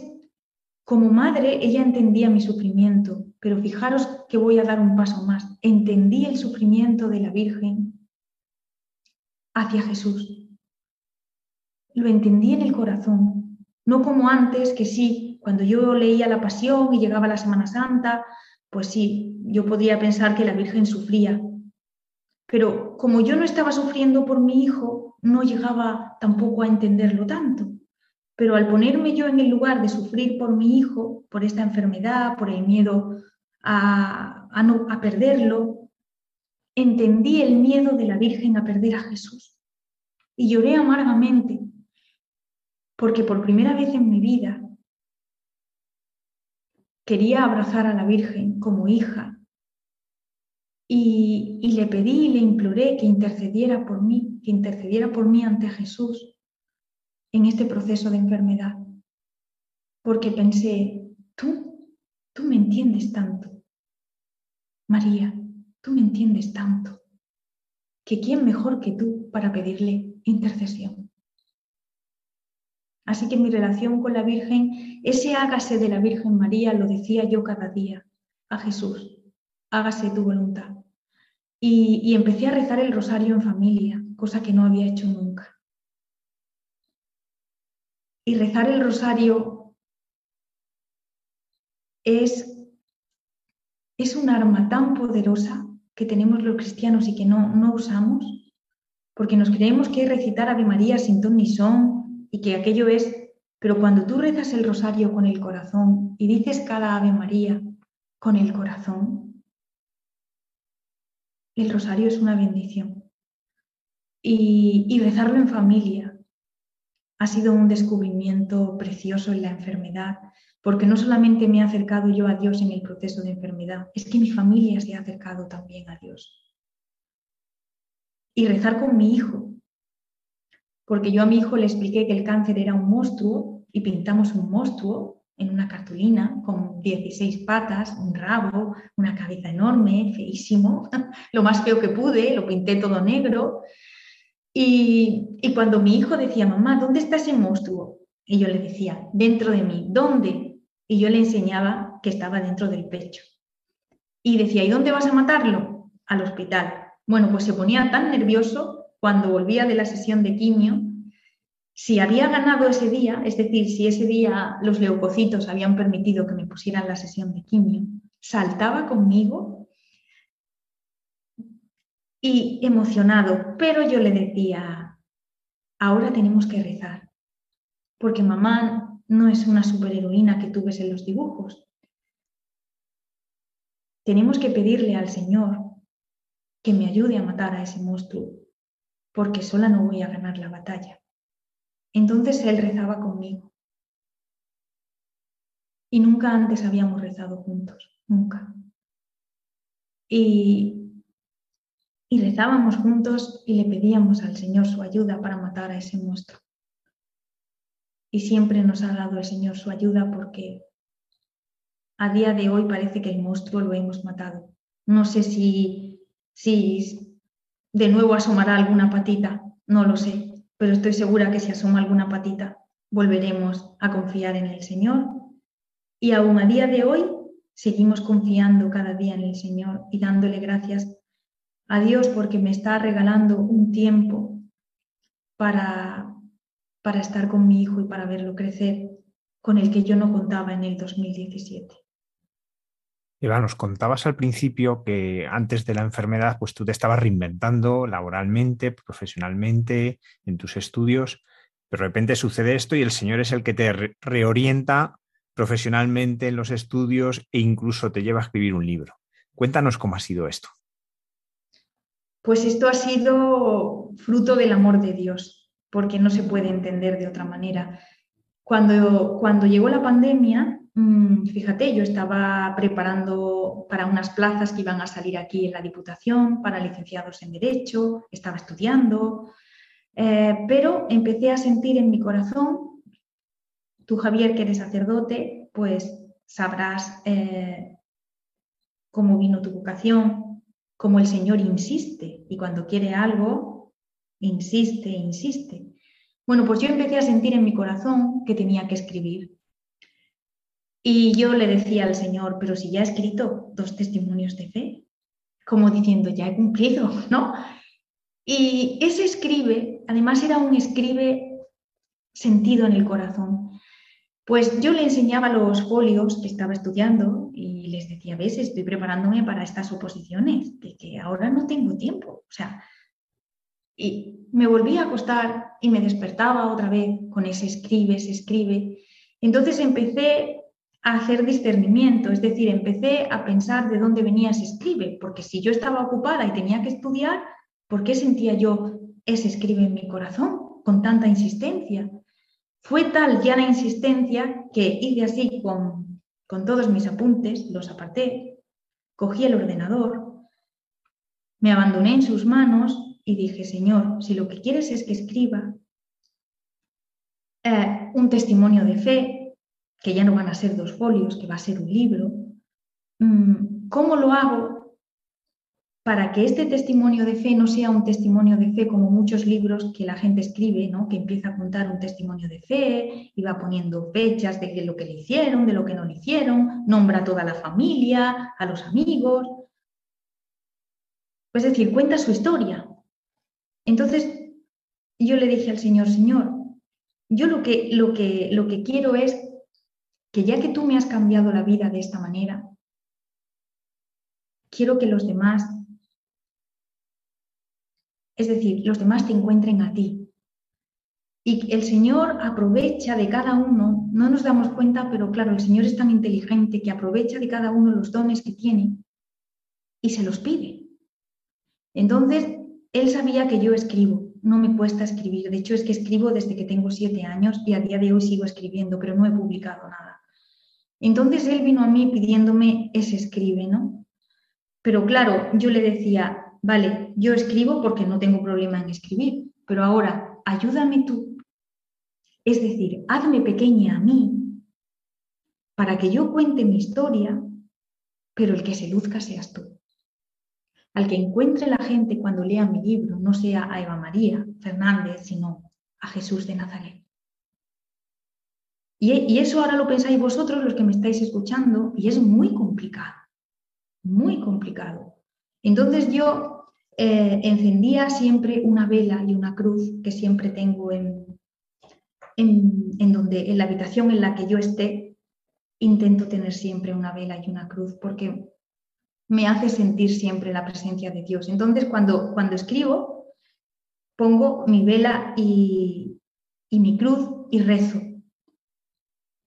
[SPEAKER 3] como madre, ella entendía mi sufrimiento, pero fijaros que voy a dar un paso más. Entendí el sufrimiento de la Virgen hacia Jesús. Lo entendí en el corazón, no como antes, que sí, cuando yo leía la Pasión y llegaba la Semana Santa, pues sí, yo podía pensar que la Virgen sufría. Pero como yo no estaba sufriendo por mi hijo, no llegaba tampoco a entenderlo tanto. Pero al ponerme yo en el lugar de sufrir por mi hijo, por esta enfermedad, por el miedo a, a, perderlo, entendí el miedo de la Virgen a perder a Jesús. Y lloré amargamente, porque por primera vez en mi vida quería abrazar a la Virgen como hija y, le pedí le imploré que intercediera por mí, que intercediera por mí ante Jesús en este proceso de enfermedad, porque pensé, tú, tú me entiendes tanto. María, tú me entiendes tanto, que quién mejor que tú para pedirle intercesión. Así que mi relación con la Virgen, ese hágase de la Virgen María, lo decía yo cada día a Jesús, hágase tu voluntad. Y, empecé a rezar el rosario en familia, cosa que no había hecho nunca. Y rezar el rosario es, es un arma tan poderosa que tenemos los cristianos y que no, no usamos, porque nos creemos que es recitar Ave María sin ton ni son y que aquello es, pero cuando tú rezas el rosario con el corazón y dices cada Ave María con el corazón, el rosario es una bendición. Y, rezarlo en familia, ha sido un descubrimiento precioso en la enfermedad, porque no solamente me he acercado yo a Dios en el proceso de enfermedad, es que mi familia se ha acercado también a Dios. Y rezar con mi hijo, porque yo a mi hijo le expliqué que el cáncer era un monstruo y pintamos un monstruo en una cartulina con 16 patas, un rabo, una cabeza enorme, feísimo, <laughs> lo más feo que pude, lo pinté todo negro y, cuando mi hijo decía, mamá, ¿dónde está ese monstruo? Y yo le decía, dentro de mí, ¿dónde? Y yo le enseñaba que estaba dentro del pecho. Y decía, ¿y dónde vas a matarlo? Al hospital. Bueno, pues se ponía tan nervioso cuando volvía de la sesión de quimio. Si había ganado ese día, es decir, si ese día los leucocitos habían permitido que me pusieran la sesión de quimio, saltaba conmigo y emocionado, pero yo le decía, ahora tenemos que rezar, porque mamá no es una superheroína que tú ves en los dibujos. Tenemos que pedirle al Señor que me ayude a matar a ese monstruo, porque sola no voy a ganar la batalla. Entonces él rezaba conmigo. Y nunca antes habíamos rezado juntos, nunca. Y rezábamos juntos y le pedíamos al Señor su ayuda para matar a ese monstruo. Y siempre nos ha dado el Señor su ayuda porque a día de hoy parece que el monstruo lo hemos matado. No sé si, si de nuevo asomará alguna patita, no lo sé, pero estoy segura que si asoma alguna patita volveremos a confiar en el Señor. Y aún a día de hoy seguimos confiando cada día en el Señor y dándole gracias a Dios porque me está regalando un tiempo para, para estar con mi hijo y para verlo crecer con el que yo no contaba en el 2017.
[SPEAKER 2] Eva, nos contabas al principio que antes de la enfermedad, pues tú te estabas reinventando laboralmente, profesionalmente, en tus estudios, pero de repente sucede esto y el Señor es el que te reorienta profesionalmente en los estudios e incluso te lleva a escribir un libro. Cuéntanos cómo ha sido esto.
[SPEAKER 3] Pues esto ha sido fruto del amor de Dios, porque no se puede entender de otra manera. Cuando, cuando llegó la pandemia, fíjate, yo estaba preparando para unas plazas que iban a salir aquí en la Diputación para licenciados en Derecho, estaba estudiando, eh, pero empecé a sentir en mi corazón, tú Javier, que eres sacerdote, pues sabrás eh, cómo vino tu vocación, como el Señor insiste y cuando quiere algo, insiste, insiste. Bueno, pues yo empecé a sentir en mi corazón que tenía que escribir. Y yo le decía al Señor, pero si ya he escrito dos testimonios de fe, como diciendo, ya he cumplido, <laughs> ¿no? Y ese escribe, además era un escribe sentido en el corazón. Pues yo le enseñaba los folios que estaba estudiando y les decía, ves, estoy preparándome para estas oposiciones, de que ahora no tengo tiempo. O sea, y me volví a acostar y me despertaba otra vez con ese escribe, se escribe. Entonces empecé hacer discernimiento, es decir, empecé a pensar de dónde venía ese escribe, porque si yo estaba ocupada y tenía que estudiar, ¿por qué sentía yo ese escribe en mi corazón con tanta insistencia? Fue tal ya la insistencia que hice así con, con todos mis apuntes, los aparté, cogí el ordenador, me abandoné en sus manos y dije, Señor, si lo que quieres es que escriba eh, un testimonio de fe, que ya no van a ser dos folios, que va a ser un libro, mm, ¿cómo lo hago para que este testimonio de fe no sea un testimonio de fe como muchos libros que la gente escribe, ¿no? que empieza a contar un testimonio de fe y va poniendo fechas de lo que le hicieron, de lo que no le hicieron, nombra a toda la familia, a los amigos. Es decir, cuenta su historia. Entonces, yo le dije al Señor, Señor, yo lo que, lo que, lo que quiero es que ya que tú me has cambiado la vida de esta manera, quiero que los demás es decir, los demás te encuentren a ti. Y el Señor aprovecha de cada uno, no nos damos cuenta, pero claro, el Señor es tan inteligente que aprovecha de cada uno los dones que tiene y se los pide. Entonces, Él sabía que yo escribo, no me cuesta escribir. De hecho, es que escribo desde que tengo siete años y a día de hoy sigo escribiendo, pero no he publicado nada. Entonces, Él vino a mí pidiéndome ese escribe, ¿no? Pero claro, yo le decía, vale, yo escribo porque no tengo problema en escribir, pero ahora ayúdame tú. Es decir, hazme pequeña a mí para que yo cuente mi historia, pero el que se luzca seas tú. Al que encuentre la gente cuando lea mi libro no sea a Eva María Fernández, sino a Jesús de Nazaret. Y, eso ahora lo pensáis vosotros, los que me estáis escuchando, y es muy complicado, muy complicado. Entonces yo eh, encendía siempre una vela y una cruz que siempre tengo en, en, donde, en la habitación en la que yo esté, intento tener siempre una vela y una cruz porque me hace sentir siempre la presencia de Dios. Entonces, cuando, cuando escribo, pongo mi vela y, y mi cruz y rezo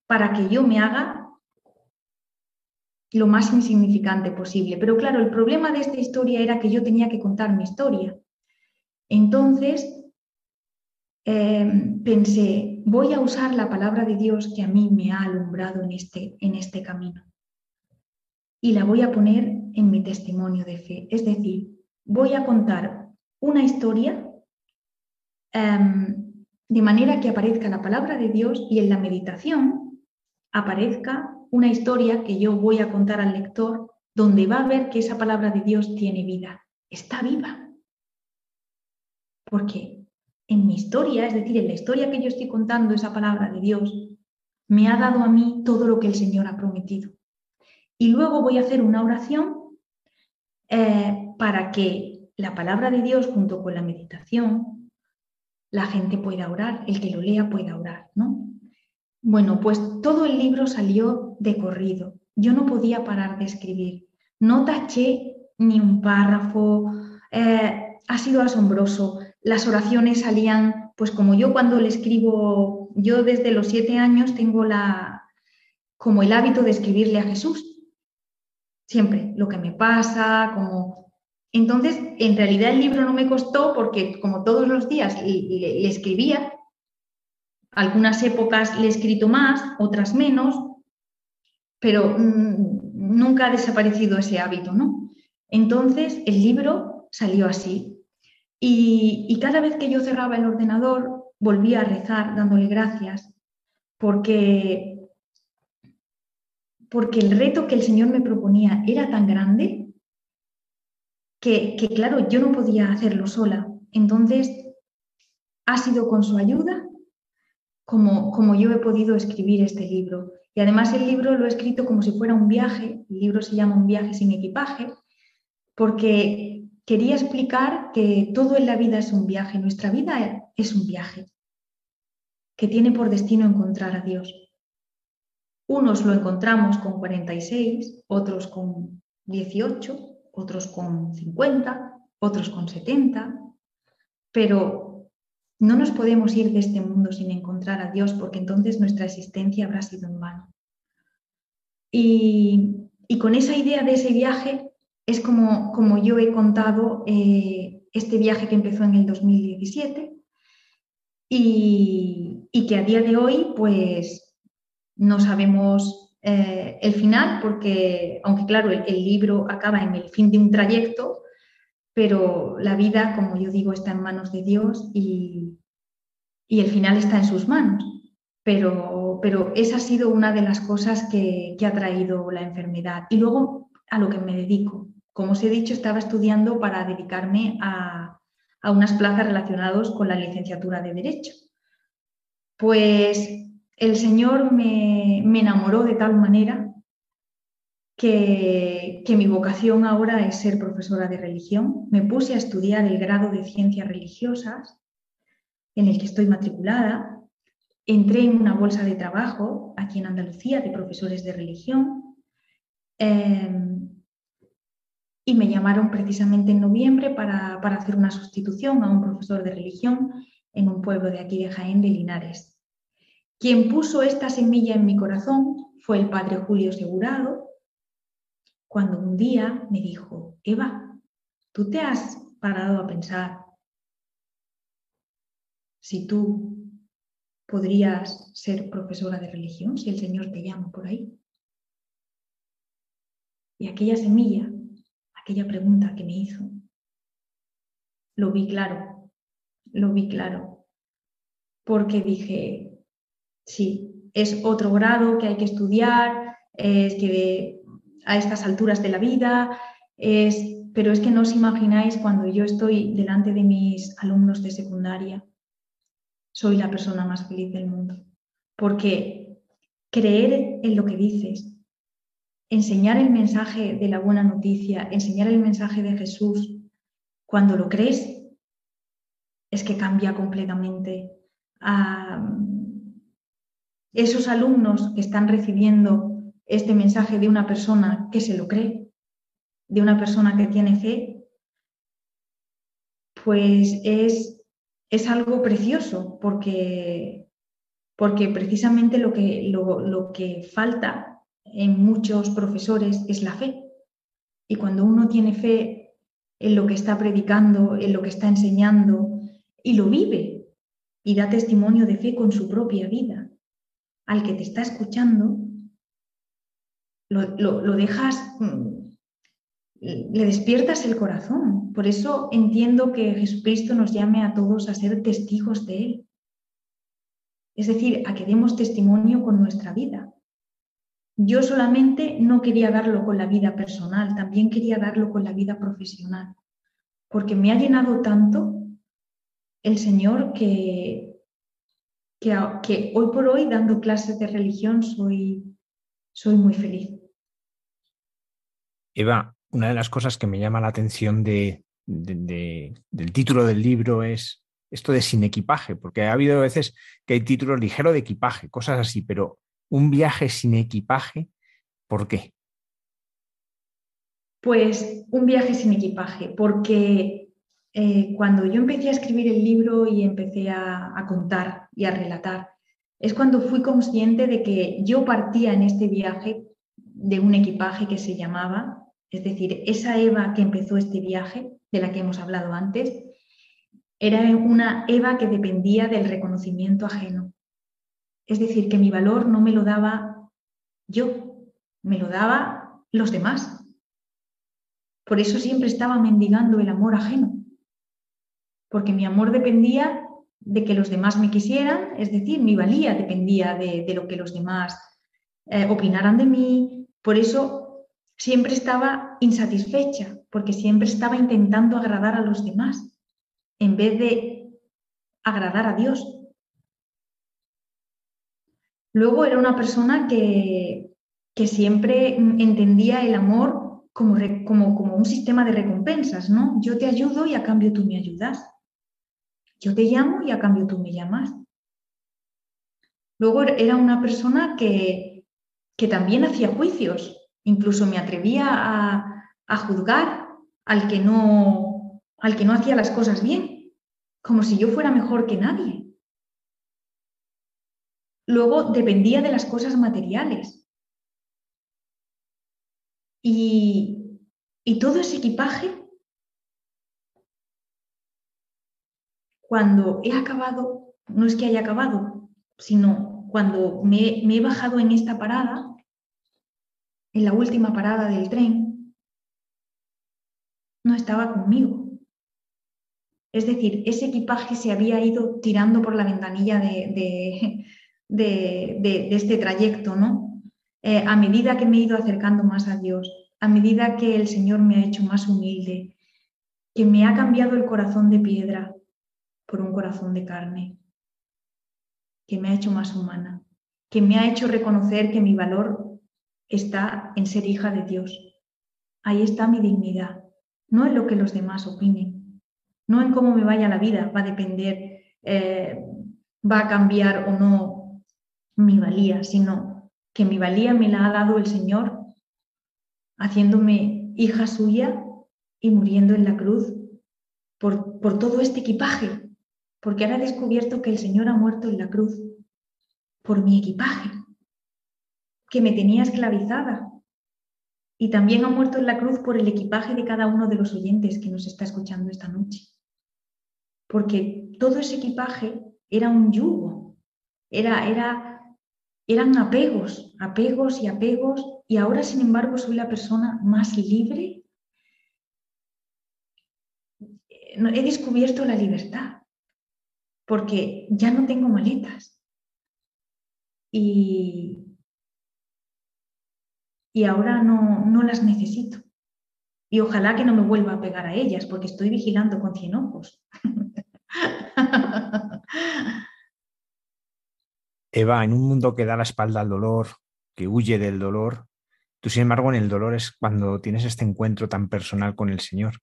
[SPEAKER 3] para que yo me haga lo más insignificante posible. Pero claro, el problema de esta historia era que yo tenía que contar mi historia. Entonces, em, pensé, voy a usar la palabra de Dios que a mí me ha alumbrado en este, en este camino y la voy a poner en mi testimonio de fe. Es decir, voy a contar una historia em, de manera que aparezca la palabra de Dios y en la meditación aparezca una historia que yo voy a contar al lector donde va a ver que esa palabra de Dios tiene vida, está viva. Porque en mi historia, es decir, en la historia que yo estoy contando, esa palabra de Dios me ha dado a mí todo lo que el Señor ha prometido. Y luego voy a hacer una oración eh, para que la palabra de Dios junto con la meditación, la gente pueda orar, el que lo lea pueda orar, ¿no? Bueno, pues todo el libro salió de corrido. Yo no podía parar de escribir. No taché ni un párrafo. Eh, ha sido asombroso. Las oraciones salían, pues como yo cuando le escribo, yo desde los siete años tengo la, como el hábito de escribirle a Jesús. Siempre, lo que me pasa, como... Entonces, en realidad el libro no me costó porque como todos los días le escribía, algunas épocas le he escrito más, otras menos, pero mm, nunca ha desaparecido ese hábito, ¿no? Entonces el libro salió así. Y, cada vez que yo cerraba el ordenador, volvía a rezar dándole gracias, porque, porque el reto que el Señor me proponía era tan grande que, que, claro, yo no podía hacerlo sola. Entonces, ha sido con su ayuda como, yo he podido escribir este libro. Y además el libro lo he escrito como si fuera un viaje, el libro se llama Un viaje sin equipaje, porque quería explicar que todo en la vida es un viaje, nuestra vida es un viaje, que tiene por destino encontrar a Dios. Unos lo encontramos con 46, otros con 18, otros con 50, otros con 70, pero no nos podemos ir de este mundo sin encontrar a Dios porque entonces nuestra existencia habrá sido en vano. Y, con esa idea de ese viaje es como, como yo he contado eh, este viaje que empezó en el 2017 y, que a día de hoy pues no sabemos eh, el final porque, aunque claro, el libro acaba en el fin de un trayecto, pero la vida, como yo digo, está en manos de Dios y, el final está en sus manos. Pero, pero, esa ha sido una de las cosas que, ha traído la enfermedad. Y luego a lo que me dedico. Como os he dicho, estaba estudiando para dedicarme a, unas plazas relacionadas con la licenciatura de Derecho. Pues el Señor me, me enamoró de tal manera que, mi vocación ahora es ser profesora de religión. Me puse a estudiar el grado de ciencias religiosas en el que estoy matriculada. Entré en una bolsa de trabajo aquí en Andalucía de profesores de religión. Em, y me llamaron precisamente en noviembre para, para, hacer una sustitución a un profesor de religión en un pueblo de aquí de Jaén de Linares. Quien puso esta semilla en mi corazón fue el padre Julio Segurado, cuando un día me dijo, Eva, ¿tú te has parado a pensar si tú podrías ser profesora de religión, si el Señor te llama por ahí? Y aquella semilla, aquella pregunta que me hizo, lo vi claro, lo vi claro, porque dije, sí, es otro grado que hay que estudiar, es que a estas alturas de la vida, es, pero es que no os imagináis cuando yo estoy delante de mis alumnos de secundaria, soy la persona más feliz del mundo, porque creer en lo que dices, enseñar el mensaje de la buena noticia, enseñar el mensaje de Jesús, cuando lo crees, es que cambia completamente. A esos alumnos que están recibiendo este mensaje de una persona que se lo cree, de una persona que tiene fe, pues es, es algo precioso porque, porque precisamente lo que, lo, lo que falta en muchos profesores es la fe. Y cuando uno tiene fe en lo que está predicando, en lo que está enseñando, y lo vive y da testimonio de fe con su propia vida, al que te está escuchando, lo, dejas, mm, le despiertas el corazón. Por eso entiendo que Jesucristo nos llame a todos a ser testigos de Él. Es decir, a que demos testimonio con nuestra vida. Yo solamente no quería darlo con la vida personal, también quería darlo con la vida profesional, porque me ha llenado tanto el Señor que, que, que hoy por hoy, dando clases de religión, soy, soy muy feliz.
[SPEAKER 2] Eva, una de las cosas que me llama la atención de, del título del libro es esto de sin equipaje, porque ha habido veces que hay títulos ligero de equipaje, cosas así, pero un viaje sin equipaje, ¿por qué?
[SPEAKER 3] Pues un viaje sin equipaje, porque eh, cuando yo empecé a escribir el libro y empecé a contar y a relatar, es cuando fui consciente de que yo partía en este viaje de un equipaje que se llamaba es decir, esa Eva que empezó este viaje, de la que hemos hablado antes, era una Eva que dependía del reconocimiento ajeno. Es decir, que mi valor no me lo daba yo, me lo daba los demás. Por eso siempre estaba mendigando el amor ajeno, porque mi amor dependía de que los demás me quisieran, es decir, mi valía dependía de, lo que los demás eh, opinaran de mí. Por eso siempre estaba insatisfecha porque siempre estaba intentando agradar a los demás en vez de agradar a Dios. Luego era una persona que, que siempre entendía el amor como, como, como, un sistema de recompensas, ¿no? Yo te ayudo y a cambio tú me ayudas. Yo te llamo y a cambio tú me llamas. Luego era una persona que, que también hacía juicios, incluso me atrevía a, juzgar al que, no, al que no hacía las cosas bien, como si yo fuera mejor que nadie. Luego dependía de las cosas materiales. Y, y todo ese equipaje, cuando he acabado, no es que haya acabado, sino cuando me, he bajado en esta parada, en la última parada del tren, no estaba conmigo. Es decir, ese equipaje se había ido tirando por la ventanilla de, este trayecto, ¿no? Eh, a medida que me he ido acercando más a Dios, a medida que el Señor me ha hecho más humilde, que me ha cambiado el corazón de piedra por un corazón de carne, que me ha hecho más humana, que me ha hecho reconocer que mi valor está en ser hija de Dios. Ahí está mi dignidad, no en lo que los demás opinen, no en cómo me vaya la vida, va a depender, eh, va a cambiar o no mi valía, sino que mi valía me la ha dado el Señor haciéndome hija suya y muriendo en la cruz por, por todo este equipaje, porque ahora he descubierto que el Señor ha muerto en la cruz por mi equipaje, que me tenía esclavizada. Y también ha muerto en la cruz por el equipaje de cada uno de los oyentes que nos está escuchando esta noche. Porque todo ese equipaje era un yugo, era, era, eran apegos, apegos y apegos, y ahora sin embargo soy la persona más libre. He descubierto la libertad, porque ya no tengo maletas y, y ahora no, no las necesito. Y ojalá que no me vuelva a pegar a ellas, porque estoy vigilando con cien ojos. <laughs>
[SPEAKER 2] Eva, en un mundo que da la espalda al dolor, que huye del dolor, tú sin embargo en el dolor es cuando tienes este encuentro tan personal con el Señor.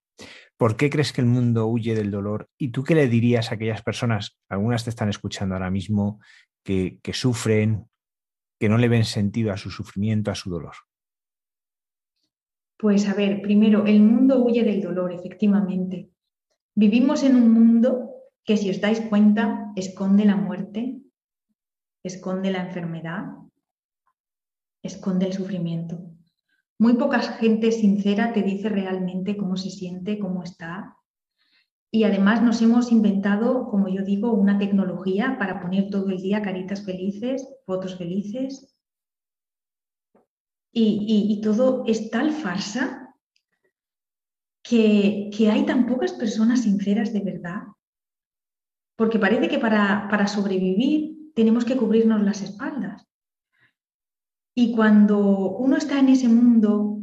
[SPEAKER 2] ¿Por qué crees que el mundo huye del dolor? ¿Y tú qué le dirías a aquellas personas, algunas te están escuchando ahora mismo, que, sufren, que no le ven sentido a su sufrimiento, a su dolor?
[SPEAKER 3] Pues a ver, primero, el mundo huye del dolor, efectivamente. Vivimos en un mundo que, si os dais cuenta, esconde la muerte, esconde la enfermedad, esconde el sufrimiento. Muy poca gente sincera te dice realmente cómo se siente, cómo está, y además nos hemos inventado, como yo digo, una tecnología para poner todo el día caritas felices, fotos felices. Y, todo es tal farsa que, hay tan pocas personas sinceras de verdad. Porque parece que para, para sobrevivir tenemos que cubrirnos las espaldas. Y cuando uno está en ese mundo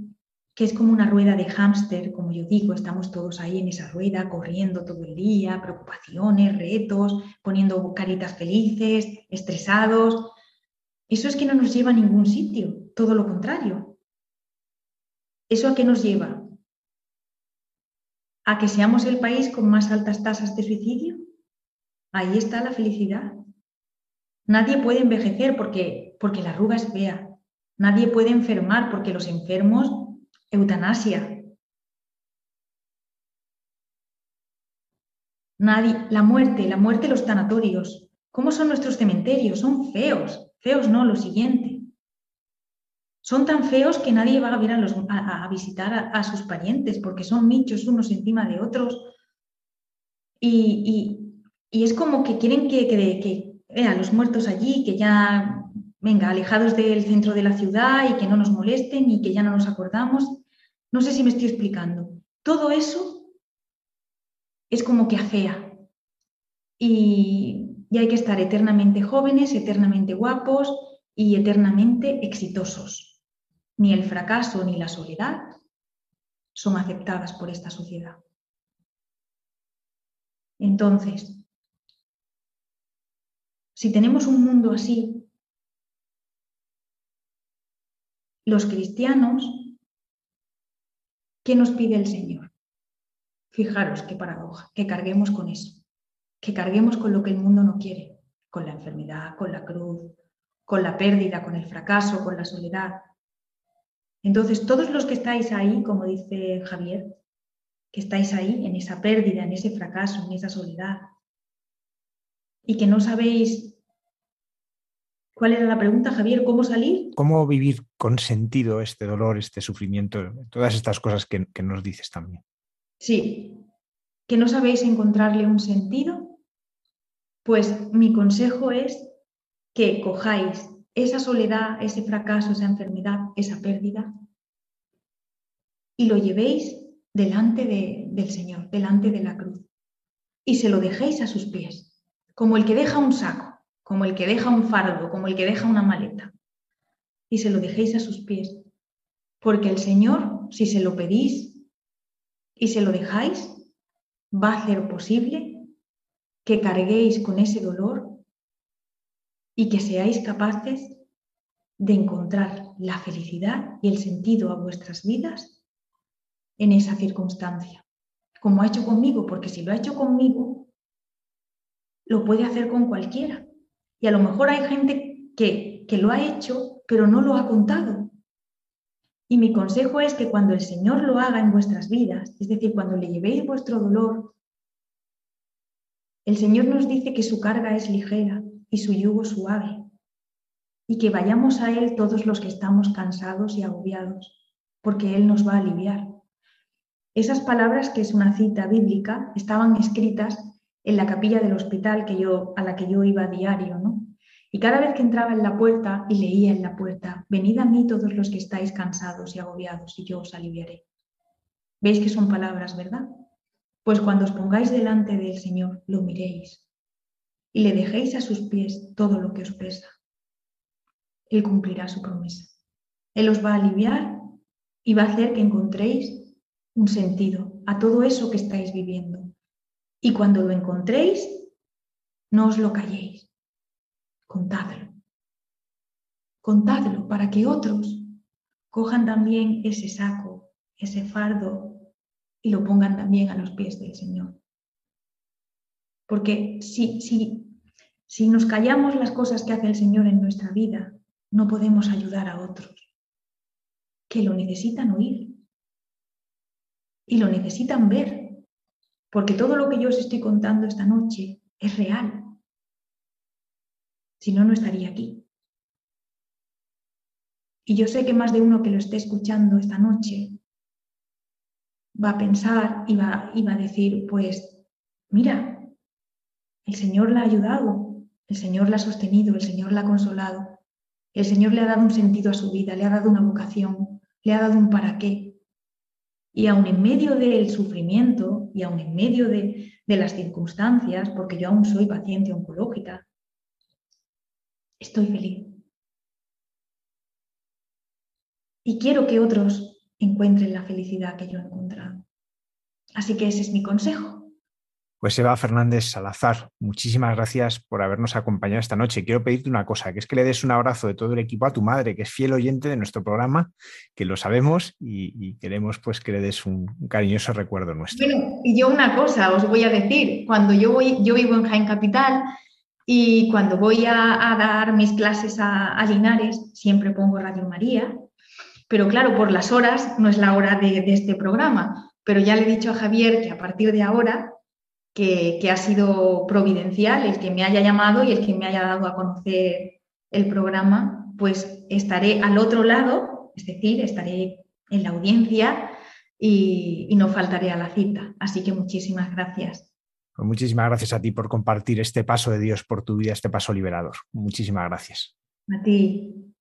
[SPEAKER 3] que es como una rueda de hámster, como yo digo, estamos todos ahí en esa rueda, corriendo todo el día, preocupaciones, retos, poniendo caritas felices, estresados. Eso es que no nos lleva a ningún sitio, todo lo contrario. ¿Eso a qué nos lleva? ¿A que seamos el país con más altas tasas de suicidio? Ahí está la felicidad. Nadie puede envejecer porque, porque la arruga es fea. Nadie puede enfermar porque los enfermos eutanasia. Nadie, la muerte, la muerte, los tanatorios. ¿Cómo son nuestros cementerios? Son feos, feos no, lo siguiente. Son tan feos que nadie va a, ver a, visitar a, sus parientes porque son nichos unos encima de otros. Y, es como que quieren que, que, vean los muertos allí, que ya, venga, alejados del centro de la ciudad y que no nos molesten y que ya no nos acordamos. No sé si me estoy explicando. Todo eso es como que afea. Y, y hay que estar eternamente jóvenes, eternamente guapos y eternamente exitosos. Ni el fracaso ni la soledad son aceptadas por esta sociedad. Entonces, si tenemos un mundo así, los cristianos, ¿qué nos pide el Señor? Fijaros qué paradoja, que carguemos con eso, que carguemos con lo que el mundo no quiere, con la enfermedad, con la cruz, con la pérdida, con el fracaso, con la soledad. Entonces, todos los que estáis ahí, como dice Javier, que estáis ahí en esa pérdida, en ese fracaso, en esa soledad, y que no sabéis ¿Cuál era la pregunta, Javier? ¿Cómo salir?
[SPEAKER 2] ¿Cómo vivir con sentido este dolor, este sufrimiento, todas estas cosas que, nos dices también?
[SPEAKER 3] Sí, que no sabéis encontrarle un sentido, pues mi consejo es que cojáis esa soledad, ese fracaso, esa enfermedad, esa pérdida, y lo llevéis delante del Señor, delante de la cruz, y se lo dejéis a sus pies, como el que deja un saco como el que deja un fardo, como el que deja una maleta, y se lo dejéis a sus pies. Porque el Señor, si se lo pedís y se lo dejáis, va a hacer posible que carguéis con ese dolor y que seáis capaces de encontrar la felicidad y el sentido a vuestras vidas en esa circunstancia, como ha hecho conmigo, porque si lo ha hecho conmigo, lo puede hacer con cualquiera. Y a lo mejor hay gente que, que lo ha hecho, pero no lo ha contado. Y mi consejo es que cuando el Señor lo haga en vuestras vidas, es decir, cuando le llevéis vuestro dolor, el Señor nos dice que su carga es ligera y su yugo suave, y que vayamos a Él todos los que estamos cansados y agobiados, porque Él nos va a aliviar. Esas palabras, que es una cita bíblica, estaban escritas en la capilla del hospital que yo, a la que yo iba a diario, ¿no? Y cada vez que entraba en la puerta y leía en la puerta, venid a mí todos los que estáis cansados y agobiados y yo os aliviaré. ¿Veis que son palabras, verdad? Pues cuando os pongáis delante del Señor, lo miréis y le dejéis a sus pies todo lo que os pesa. Él cumplirá su promesa. Él os va a aliviar y va a hacer que encontréis un sentido a todo eso que estáis viviendo. Y cuando lo encontréis, no os lo calléis, contadlo. Contadlo para que otros cojan también ese saco, ese fardo y lo pongan también a los pies del Señor. Porque si, si, si nos callamos las cosas que hace el Señor en nuestra vida, no podemos ayudar a otros que lo necesitan oír y lo necesitan ver porque todo lo que yo os estoy contando esta noche es real. Si no, no estaría aquí. Y yo sé que más de uno que lo esté escuchando esta noche va a pensar y va, va a decir, pues, mira, el Señor la ha ayudado, el Señor la ha sostenido, el Señor la ha consolado, el Señor le ha dado un sentido a su vida, le ha dado una vocación, le ha dado un para qué, y aún en medio del sufrimiento y aún en medio de, las circunstancias, porque yo aún soy paciente oncológica, estoy feliz. Y quiero que otros encuentren la felicidad que yo he encontrado. Así que ese es mi consejo.
[SPEAKER 2] Pues Eva Fernández Salazar, muchísimas gracias por habernos acompañado esta noche. Quiero pedirte una cosa, que es que le des un abrazo de todo el equipo a tu madre, que es fiel oyente de nuestro programa, que lo sabemos y, queremos pues que le des un, cariñoso recuerdo nuestro.
[SPEAKER 3] Bueno, y yo una cosa os voy a decir, cuando yo voy, yo vivo en Jaén Capital y cuando voy a, dar mis clases a, Linares, siempre pongo Radio María, pero claro, por las horas no es la hora de este programa, pero ya le he dicho a Javier que a partir de ahora que, ha sido providencial, el que me haya llamado y el que me haya dado a conocer el programa, pues estaré al otro lado, es decir, estaré en la audiencia y, y no faltaré a la cita. Así que muchísimas gracias.
[SPEAKER 2] Pues muchísimas gracias a ti por compartir este paso de Dios por tu vida, este paso liberador. Muchísimas gracias.
[SPEAKER 3] A ti.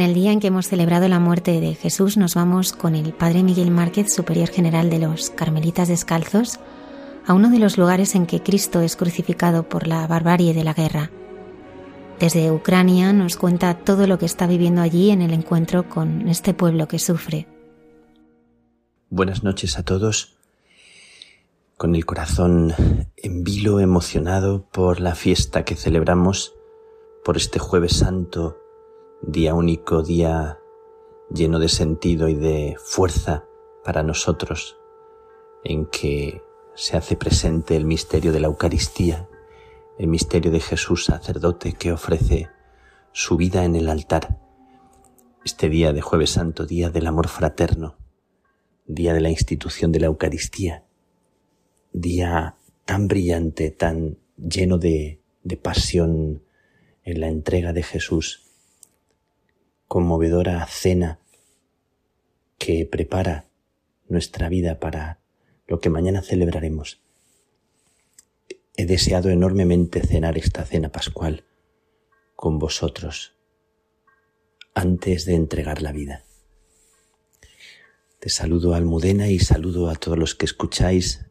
[SPEAKER 1] En el día en que hemos celebrado la muerte de Jesús nos vamos con el Padre Miguel Márquez, Superior General de los Carmelitas Descalzos, a uno de los lugares en que Cristo es crucificado por la barbarie de la guerra. Desde Ucrania nos cuenta todo lo que está viviendo allí en el encuentro con este pueblo que sufre.
[SPEAKER 4] Buenas noches a todos. Con el corazón en vilo, emocionado por la fiesta que celebramos, por este jueves santo día único, día lleno de sentido y de fuerza para nosotros, en que se hace presente el misterio de la Eucaristía, el misterio de Jesús sacerdote que ofrece su vida en el altar. Este día de jueves santo, día del amor fraterno, día de la institución de la Eucaristía, día tan brillante, tan lleno de, pasión en la entrega de Jesús conmovedora cena que prepara nuestra vida para lo que mañana celebraremos. He deseado enormemente cenar esta cena pascual con vosotros antes de entregar la vida. Te saludo Almudena y saludo a todos los que escucháis,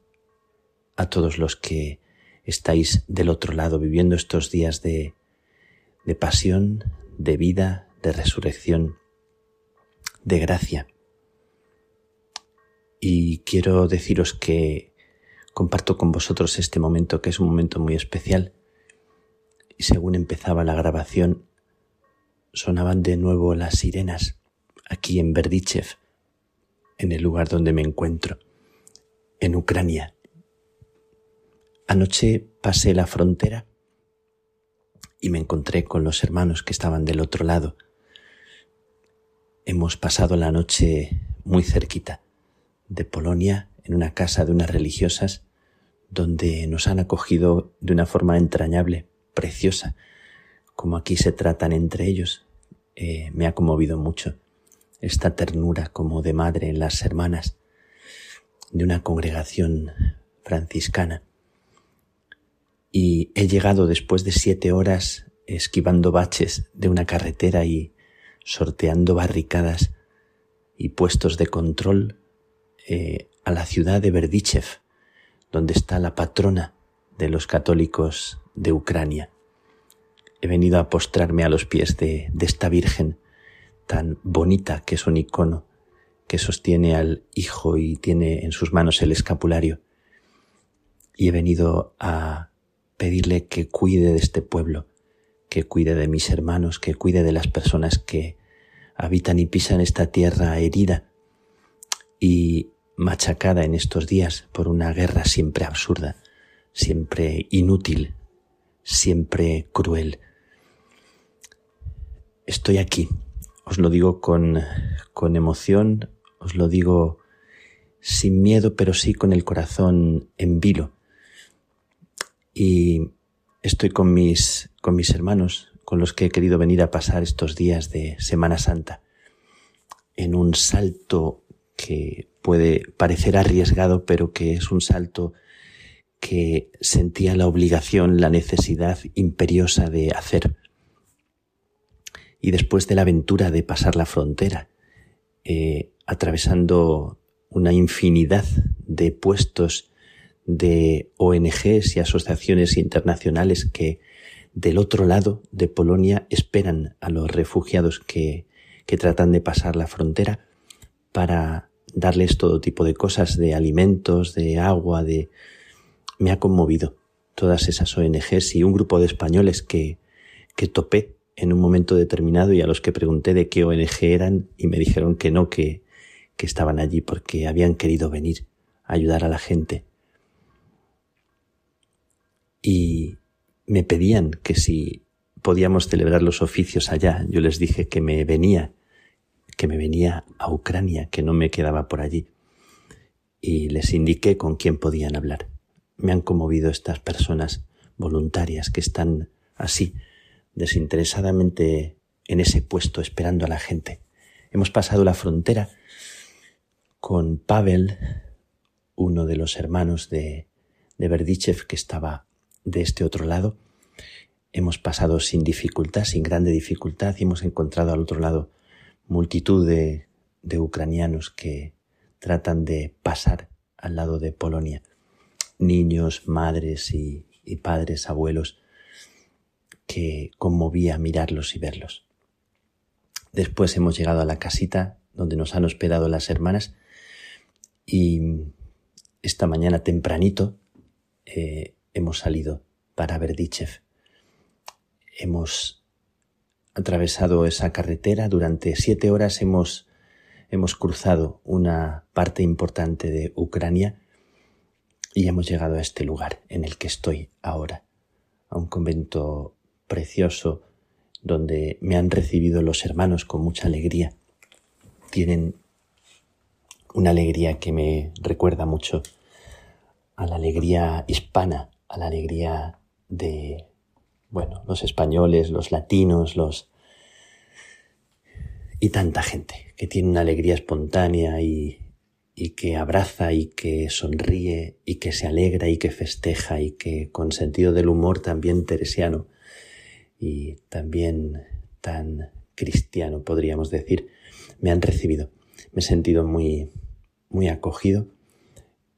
[SPEAKER 4] a todos los que estáis del otro lado viviendo estos días de, de pasión, de vida, de resurrección, de gracia. Y quiero deciros que comparto con vosotros este momento que es un momento muy especial. Y según empezaba la grabación, sonaban de nuevo las sirenas aquí en Berdichev, en el lugar donde me encuentro, en Ucrania. Anoche pasé la frontera y me encontré con los hermanos que estaban del otro lado hemos pasado la noche muy cerquita de Polonia, en una casa de unas religiosas, donde nos han acogido de una forma entrañable, preciosa, como aquí se tratan entre ellos. Eh, me ha conmovido mucho esta ternura como de madre en las hermanas de una congregación franciscana. Y he llegado después de siete horas esquivando baches de una carretera y sorteando barricadas y puestos de control eh, a la ciudad de Berdichev, donde está la patrona de los católicos de Ucrania. He venido a postrarme a los pies de, de esta Virgen tan bonita que es un icono que sostiene al Hijo y tiene en sus manos el escapulario. Y he venido a pedirle que cuide de este pueblo, que cuide de mis hermanos, que cuide de las personas que habitan y pisan esta tierra herida y machacada en estos días por una guerra siempre absurda, siempre inútil, siempre cruel. Estoy aquí, os lo digo con, con emoción, os lo digo sin miedo, pero sí con el corazón en vilo. Y estoy con mis, con mis hermanos, con los que he querido venir a pasar estos días de Semana Santa, en un salto que puede parecer arriesgado, pero que es un salto que sentía la obligación, la necesidad imperiosa de hacer. Y después de la aventura de pasar la frontera, eh, atravesando una infinidad de puestos de ONGs y asociaciones internacionales que del otro lado de Polonia esperan a los refugiados que, que tratan de pasar la frontera para darles todo tipo de cosas, de alimentos, de agua, de... Me ha conmovido todas esas ONGs y un grupo de españoles que, que topé en un momento determinado y a los que pregunté de qué ONG eran y me dijeron que no, que, que estaban allí porque habían querido venir a ayudar a la gente. Y me pedían que si podíamos celebrar los oficios allá. Yo les dije que me venía, que me venía a Ucrania, que no me quedaba por allí. Y les indiqué con quién podían hablar. Me han conmovido estas personas voluntarias que están así, desinteresadamente en ese puesto esperando a la gente. Hemos pasado la frontera con Pavel, uno de los hermanos de, de Berdichev que estaba de este otro lado hemos pasado sin dificultad, sin grande dificultad y hemos encontrado al otro lado multitud de, ucranianos que tratan de pasar al lado de Polonia. Niños, madres y, y padres, abuelos, que conmovía mirarlos y verlos. Después hemos llegado a la casita donde nos han hospedado las hermanas y esta mañana tempranito eh, hemos salido para Berdichev. Hemos atravesado esa carretera, durante siete horas hemos, hemos cruzado una parte importante de Ucrania y hemos llegado a este lugar en el que estoy ahora, a un convento precioso donde me han recibido los hermanos con mucha alegría. Tienen una alegría que me recuerda mucho a la alegría hispana, a la alegría de, bueno, los españoles, los latinos, los... y tanta gente que tiene una alegría espontánea y, y que abraza y que sonríe y que se alegra y que festeja y que con sentido del humor también teresiano y también tan cristiano, podríamos decir, me han recibido. Me he sentido muy, muy acogido.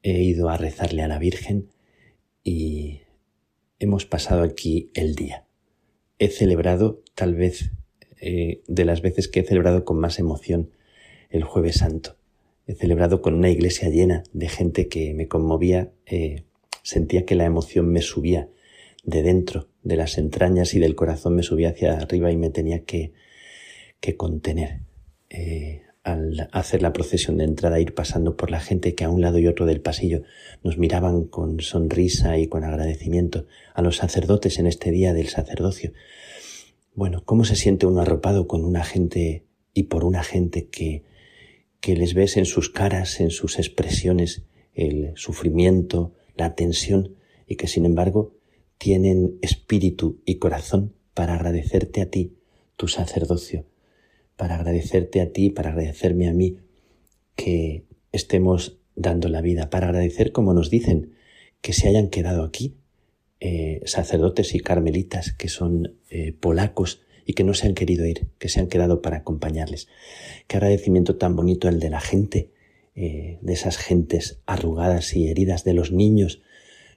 [SPEAKER 4] He ido a rezarle a la Virgen y hemos pasado aquí el día. He celebrado, tal vez, eh, de las veces que he celebrado con más emoción, el jueves santo. He celebrado con una iglesia llena de gente que me conmovía, eh, sentía que la emoción me subía de dentro, de las entrañas y del corazón me subía hacia arriba y me tenía que, que contener. Eh, al hacer la procesión de entrada, ir pasando por la gente que a un lado y otro del pasillo nos miraban con sonrisa y con agradecimiento, a los sacerdotes en este día del sacerdocio. Bueno, ¿cómo se siente uno arropado con una gente y por una gente que, que les ves en sus caras, en sus expresiones, el sufrimiento, la tensión, y que sin embargo tienen espíritu y corazón para agradecerte a ti tu sacerdocio, para agradecerte a ti, para agradecerme a mí que estemos dando la vida, para agradecer, como nos dicen, que se hayan quedado aquí eh, sacerdotes y carmelitas que son eh, polacos y que no se han querido ir, que se han quedado para acompañarles. Qué agradecimiento tan bonito el de la gente, eh, de esas gentes arrugadas y heridas, de los niños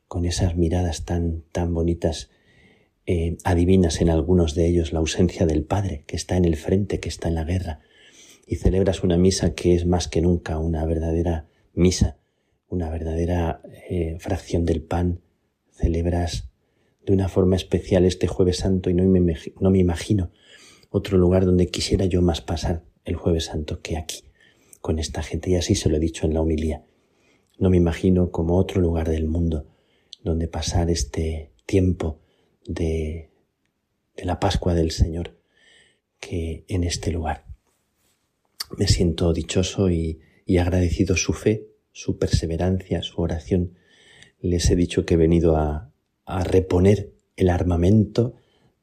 [SPEAKER 4] con esas miradas tan, tan bonitas, eh, adivinas en algunos de ellos la ausencia del Padre, que está en el frente, que está en la guerra, y celebras una misa que es más que nunca una verdadera misa, una verdadera eh, fracción del pan, celebras de una forma especial este jueves santo y no me, no me imagino otro lugar donde quisiera yo más pasar el jueves santo que aquí, con esta gente, y así se lo he dicho en la homilía. No me imagino como otro lugar del mundo donde pasar este tiempo de, de la Pascua del Señor que en este lugar. Me siento dichoso y, y agradecido su fe, su perseverancia, su oración. Les he dicho que he venido a, a reponer el armamento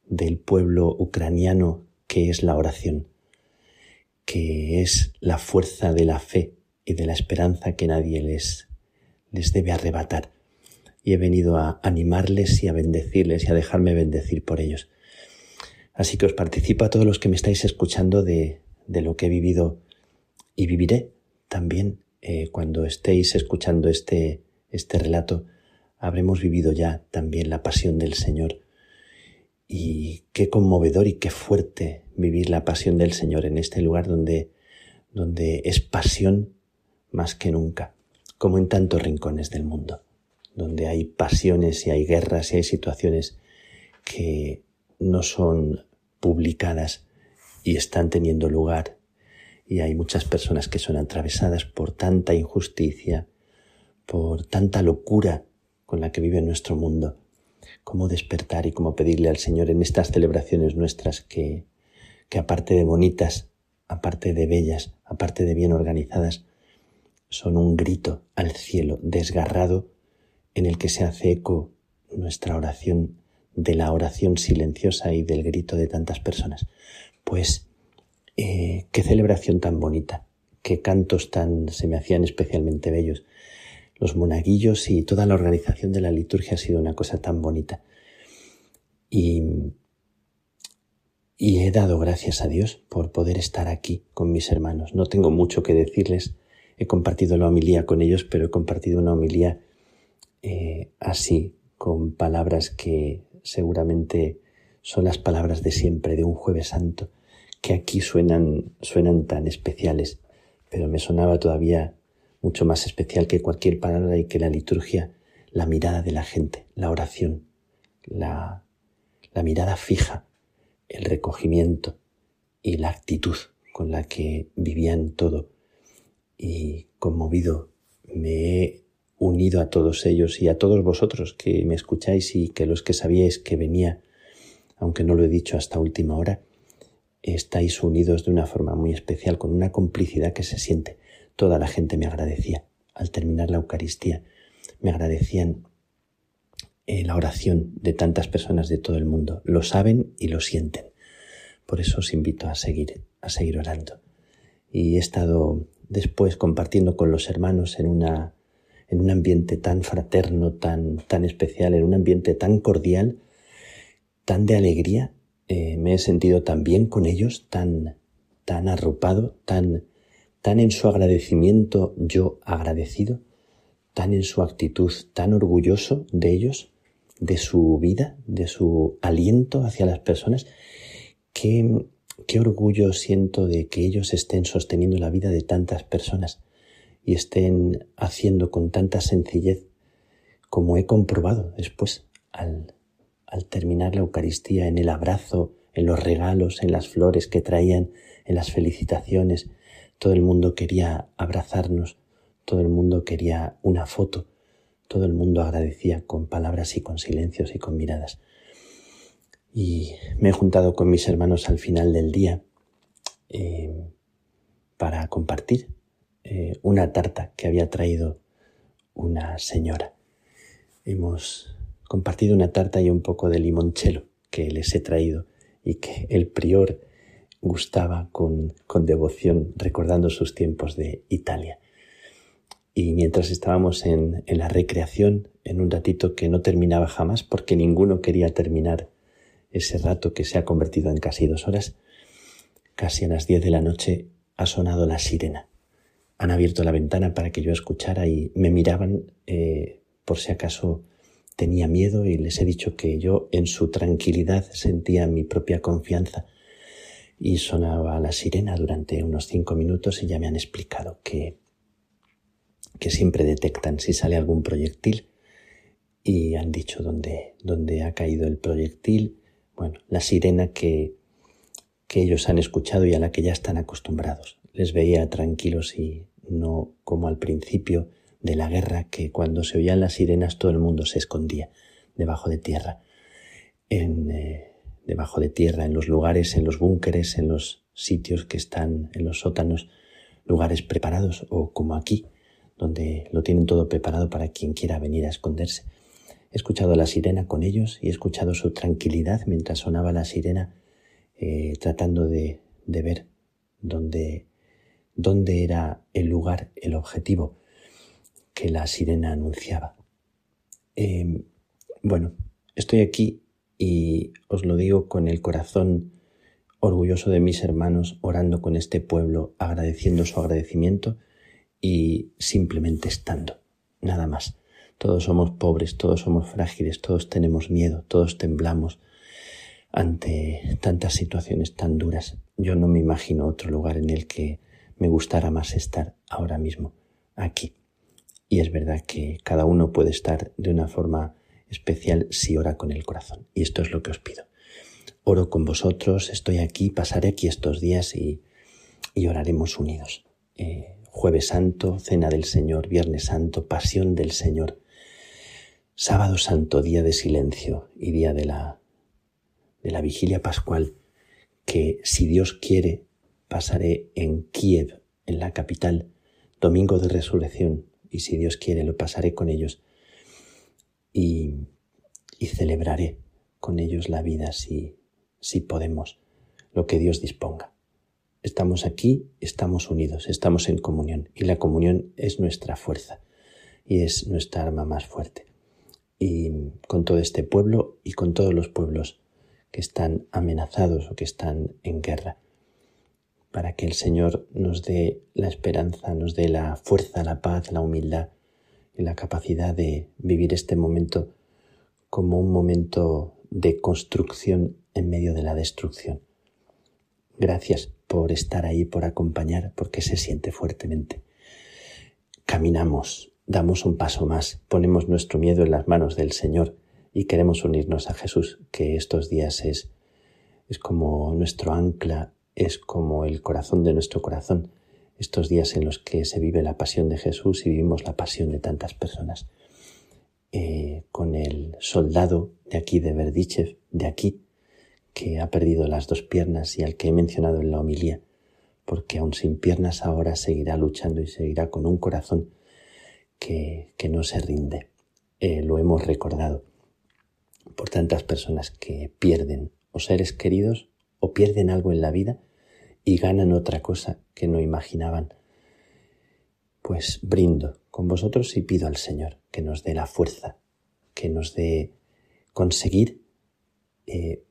[SPEAKER 4] del pueblo ucraniano que es la oración, que es la fuerza de la fe y de la esperanza que nadie les, les debe arrebatar y he venido a animarles y a bendecirles y a dejarme bendecir por ellos. Así que os participo a todos los que me estáis escuchando de, de lo que he vivido y viviré también eh, cuando estéis escuchando este, este relato. Habremos vivido ya también la pasión del Señor. Y qué conmovedor y qué fuerte vivir la pasión del Señor en este lugar donde, donde es pasión más que nunca, como en tantos rincones del mundo donde hay pasiones y hay guerras y hay situaciones que no son publicadas y están teniendo lugar y hay muchas personas que son atravesadas por tanta injusticia, por tanta locura con la que vive nuestro mundo. Cómo despertar y cómo pedirle al Señor en estas celebraciones nuestras que, que aparte de bonitas, aparte de bellas, aparte de bien organizadas, son un grito al cielo desgarrado en el que se hace eco nuestra oración de la oración silenciosa y del grito de tantas personas. Pues eh, qué celebración tan bonita, qué cantos tan se me hacían especialmente bellos. Los monaguillos y toda la organización de la liturgia ha sido una cosa tan bonita. Y, y he dado gracias a Dios por poder estar aquí con mis hermanos. No tengo mucho que decirles. He compartido la homilía con ellos, pero he compartido una homilía eh, así, con palabras que seguramente son las palabras de siempre, de un jueves santo, que aquí suenan, suenan tan especiales, pero me sonaba todavía mucho más especial que cualquier palabra y que la liturgia, la mirada de la gente, la oración, la, la mirada fija, el recogimiento y la actitud con la que vivían todo. Y conmovido me he unido a todos ellos y a todos vosotros que me escucháis y que los que sabíais que venía, aunque no lo he dicho hasta última hora, estáis unidos de una forma muy especial, con una complicidad que se siente. Toda la gente me agradecía. Al terminar la Eucaristía, me agradecían eh, la oración de tantas personas de todo el mundo. Lo saben y lo sienten. Por eso os invito a seguir, a seguir orando. Y he estado después compartiendo con los hermanos en una en un ambiente tan fraterno, tan, tan especial, en un ambiente tan cordial, tan de alegría. Eh, me he sentido tan bien con ellos, tan, tan arropado, tan, tan en su agradecimiento yo agradecido, tan en su actitud, tan orgulloso de ellos, de su vida, de su aliento hacia las personas. Qué, qué orgullo siento de que ellos estén sosteniendo la vida de tantas personas y estén haciendo con tanta sencillez como he comprobado después al, al terminar la Eucaristía en el abrazo, en los regalos, en las flores que traían, en las felicitaciones. Todo el mundo quería abrazarnos, todo el mundo quería una foto, todo el mundo agradecía con palabras y con silencios y con miradas. Y me he juntado con mis hermanos al final del día eh, para compartir eh, una tarta que había traído una señora. Hemos compartido una tarta y un poco de limonchelo que les he traído y que el prior gustaba con, con devoción recordando sus tiempos de Italia. Y mientras estábamos en, en la recreación, en un ratito que no terminaba jamás porque ninguno quería terminar ese rato que se ha convertido en casi dos horas, casi a las diez de la noche ha sonado la sirena han abierto la ventana para que yo escuchara y me miraban eh, por si acaso tenía miedo y les he dicho que yo en su tranquilidad sentía mi propia confianza y sonaba la sirena durante unos cinco minutos y ya me han explicado que, que siempre detectan si sale algún proyectil y han dicho dónde, dónde ha caído el proyectil, bueno, la sirena que, que ellos han escuchado y a la que ya están acostumbrados. Les veía tranquilos y no como al principio de la guerra que cuando se oían las sirenas todo el mundo se escondía debajo de tierra, en, eh, debajo de tierra, en los lugares, en los búnkeres, en los sitios que están en los sótanos, lugares preparados o como aquí, donde lo tienen todo preparado para quien quiera venir a esconderse. He escuchado la sirena con ellos y he escuchado su tranquilidad mientras sonaba la sirena, eh, tratando de, de ver dónde dónde era el lugar, el objetivo que la sirena anunciaba. Em, bueno, estoy aquí y os lo digo con el corazón orgulloso de mis hermanos, orando con este pueblo, agradeciendo su agradecimiento y simplemente estando, nada más. Todos somos pobres, todos somos frágiles, todos tenemos miedo, todos temblamos ante tantas situaciones tan duras. Yo no me imagino otro lugar en el que me gustara más estar ahora mismo aquí. Y es verdad que cada uno puede estar de una forma especial si ora con el corazón. Y esto es lo que os pido. Oro con vosotros, estoy aquí, pasaré aquí estos días y, y oraremos unidos. Eh, jueves Santo, Cena del Señor, Viernes Santo, Pasión del Señor, Sábado Santo, día de silencio y día de la, de la vigilia pascual, que si Dios quiere pasaré en Kiev, en la capital, domingo de resurrección, y si Dios quiere lo pasaré con ellos y, y celebraré con ellos la vida si, si podemos, lo que Dios disponga. Estamos aquí, estamos unidos, estamos en comunión y la comunión es nuestra fuerza y es nuestra arma más fuerte. Y con todo este pueblo y con todos los pueblos que están amenazados o que están en guerra, para que el Señor nos dé la esperanza, nos dé la fuerza, la paz, la humildad y la capacidad de vivir este momento como un momento de construcción en medio de la destrucción. Gracias por estar ahí, por acompañar, porque se siente fuertemente. Caminamos, damos un paso más, ponemos nuestro miedo en las manos del Señor y queremos unirnos a Jesús, que estos días es, es como nuestro ancla, es como el corazón de nuestro corazón, estos días en los que se vive la pasión de Jesús y vivimos la pasión de tantas personas. Eh, con el soldado de aquí de Berdichev, de aquí, que ha perdido las dos piernas y al que he mencionado en la homilía, porque aun sin piernas ahora seguirá luchando y seguirá con un corazón que, que no se rinde. Eh, lo hemos recordado por tantas personas que pierden o seres queridos o pierden algo en la vida y ganan otra cosa que no imaginaban. Pues brindo con vosotros y pido al Señor que nos dé la fuerza, que nos dé conseguir eh,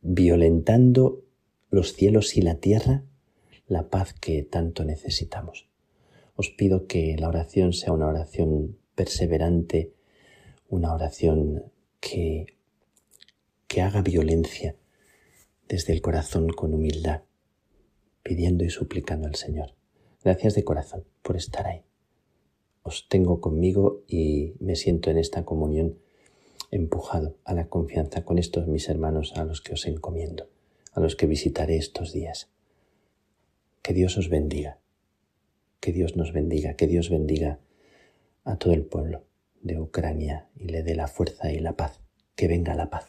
[SPEAKER 4] violentando los cielos y la tierra la paz que tanto necesitamos. Os pido que la oración sea una oración perseverante, una oración que, que haga violencia desde el corazón con humildad, pidiendo y suplicando al Señor. Gracias de corazón por estar ahí. Os tengo conmigo y me siento en esta comunión empujado a la confianza con estos mis hermanos a los que os encomiendo, a los que visitaré estos días. Que Dios os bendiga, que Dios nos bendiga, que Dios bendiga a todo el pueblo de Ucrania y le dé la fuerza y la paz, que venga la paz.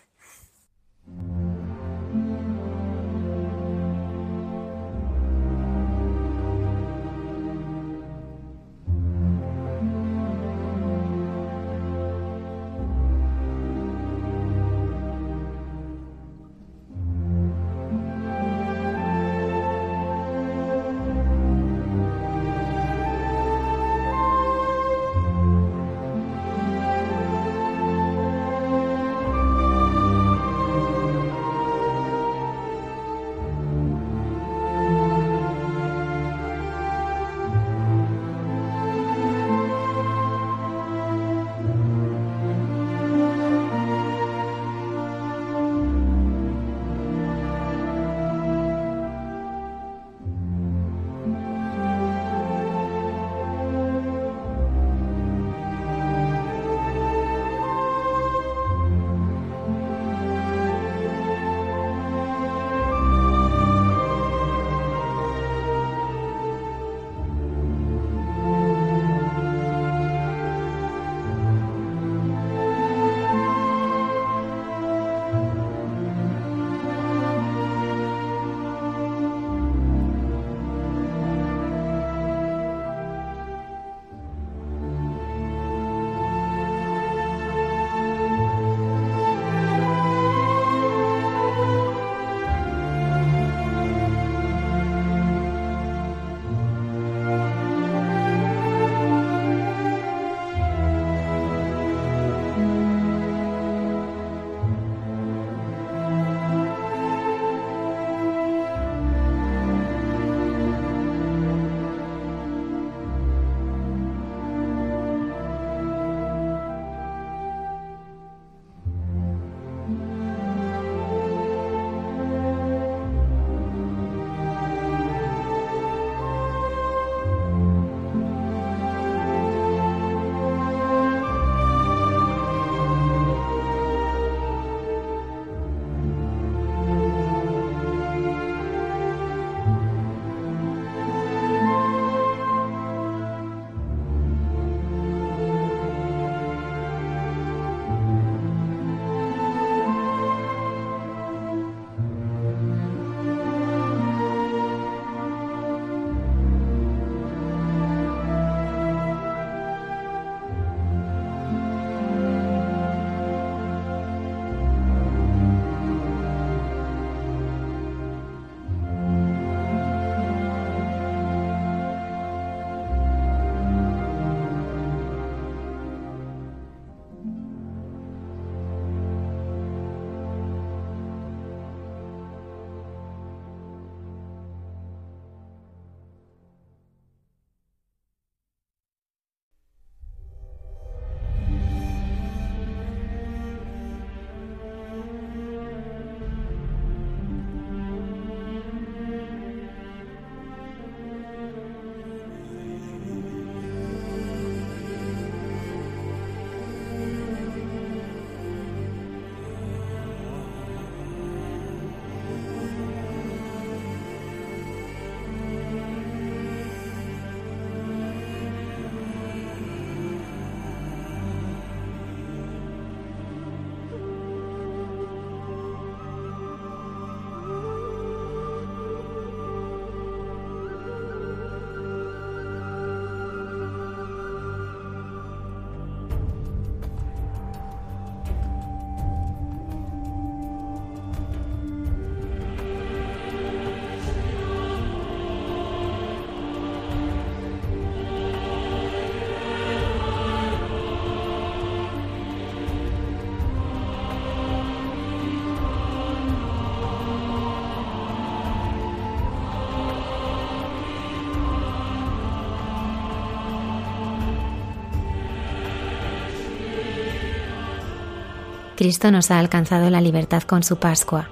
[SPEAKER 1] Cristo nos ha alcanzado la libertad con su Pascua.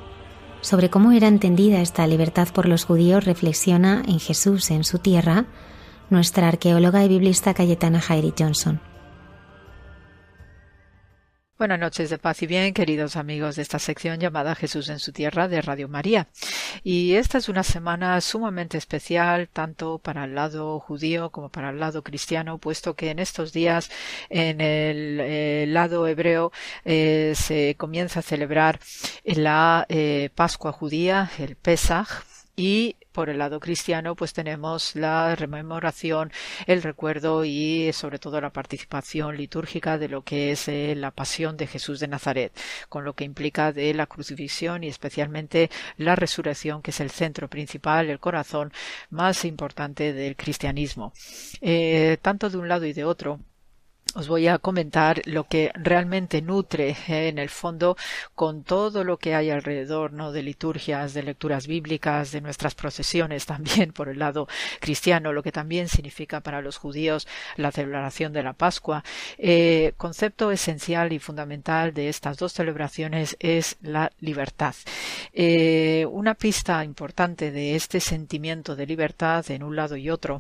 [SPEAKER 1] Sobre cómo era entendida esta libertad por los judíos reflexiona en Jesús en su tierra nuestra arqueóloga y biblista Cayetana Jairi Johnson.
[SPEAKER 5] Buenas noches de paz y bien, queridos amigos de esta sección llamada Jesús en su tierra de Radio María. Y esta es una semana sumamente especial tanto para el lado judío como para el lado cristiano, puesto que en estos días en el, eh, lado hebreo eh, se comienza a celebrar la eh, Pascua judía, el Pesach, y por el lado cristiano pues tenemos la rememoración, el recuerdo y sobre todo la participación litúrgica de lo que es eh, la pasión de Jesús de Nazaret, con lo que implica de la crucifixión y especialmente la resurrección que es el centro principal, el corazón más importante del cristianismo. Eh, tanto de un lado y de otro os voy a comentar lo que realmente nutre eh, en el fondo con todo lo que hay alrededor ¿no? de liturgias, de lecturas bíblicas, de nuestras procesiones también por el lado cristiano, lo que también significa para los judíos la celebración de la Pascua. Eh, concepto esencial y fundamental de estas dos celebraciones es la libertad. Eh, una pista importante de este sentimiento de libertad en un lado y otro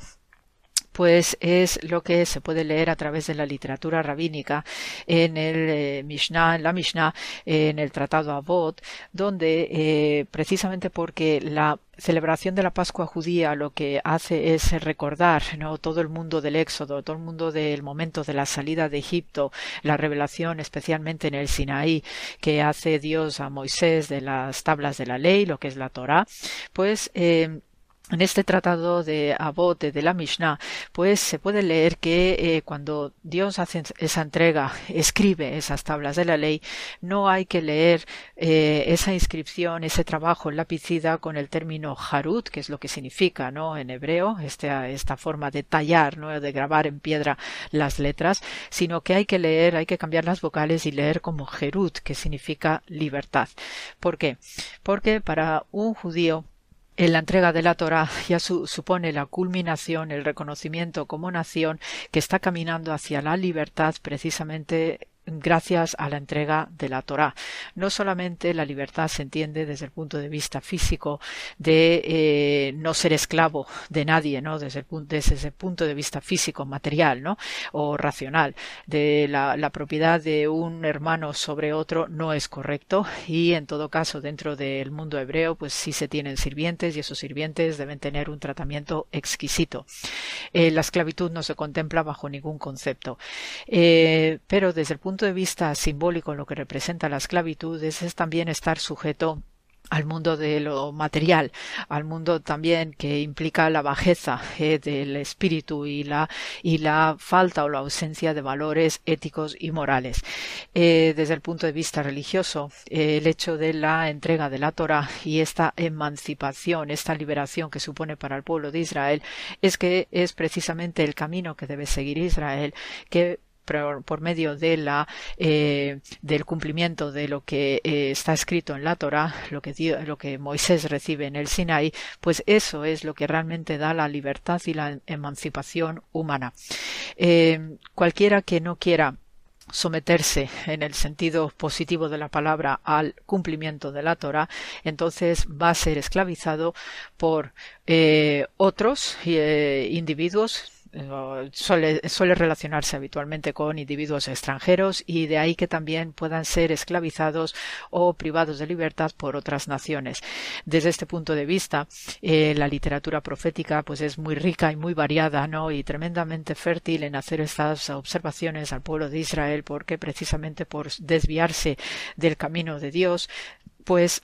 [SPEAKER 5] pues es lo que se puede leer a través de la literatura rabínica en el eh, Mishnah, en la Mishnah, en el Tratado Avot, donde eh, precisamente porque la celebración de la Pascua judía lo que hace es recordar ¿no? todo el mundo del Éxodo, todo el mundo del momento de la salida de Egipto, la revelación especialmente en el Sinaí que hace Dios a Moisés de las tablas de la ley, lo que es la Torah, pues eh, en este tratado de Abot de la Mishnah, pues se puede leer que eh, cuando Dios hace esa entrega, escribe esas tablas de la ley, no hay que leer eh, esa inscripción, ese trabajo lapicida con el término harut, que es lo que significa, ¿no? En hebreo, esta, esta forma de tallar, ¿no? De grabar en piedra las letras, sino que hay que leer, hay que cambiar las vocales y leer como Jerut, que significa libertad. ¿Por qué? Porque para un judío en la entrega de la Torah ya supone la culminación, el reconocimiento como nación que está caminando hacia la libertad precisamente gracias a la entrega de la Torá. No solamente la libertad se entiende desde el punto de vista físico de eh, no ser esclavo de nadie, ¿no? Desde el, punto, desde ese punto de vista físico, material, ¿no? O racional. De la, la, propiedad de un hermano sobre otro no es correcto y en todo caso dentro del mundo hebreo pues sí se tienen sirvientes y esos sirvientes deben tener un tratamiento exquisito. Eh, la esclavitud no se contempla bajo ningún concepto. Eh, pero desde el punto punto de vista simbólico en lo que representa la esclavitud es, también estar sujeto al mundo de lo material, al mundo también que implica la bajeza eh, del espíritu y la, y la falta o la ausencia de valores éticos y morales. Eh, desde el punto de vista religioso, eh, el hecho de la entrega de la Torah y esta emancipación, esta liberación que supone para el pueblo de Israel, es que es precisamente el camino que debe seguir Israel, que por, medio de la eh, del cumplimiento de lo que eh, está escrito en la Torah, lo que Moisés recibe en el Sinai, pues eso es lo que realmente da la libertad y la emancipación humana. Eh, cualquiera que no quiera someterse en el sentido positivo de la palabra al cumplimiento de la Torah, entonces va a ser esclavizado por otros individuos suele, suele relacionarse habitualmente con individuos extranjeros y de ahí que también puedan ser esclavizados o privados de libertad por otras naciones. Desde este punto de vista, eh, la literatura profética pues es muy rica y muy variada, ¿no? Y tremendamente fértil en hacer estas observaciones al pueblo de Israel porque precisamente por desviarse del camino de Dios, pues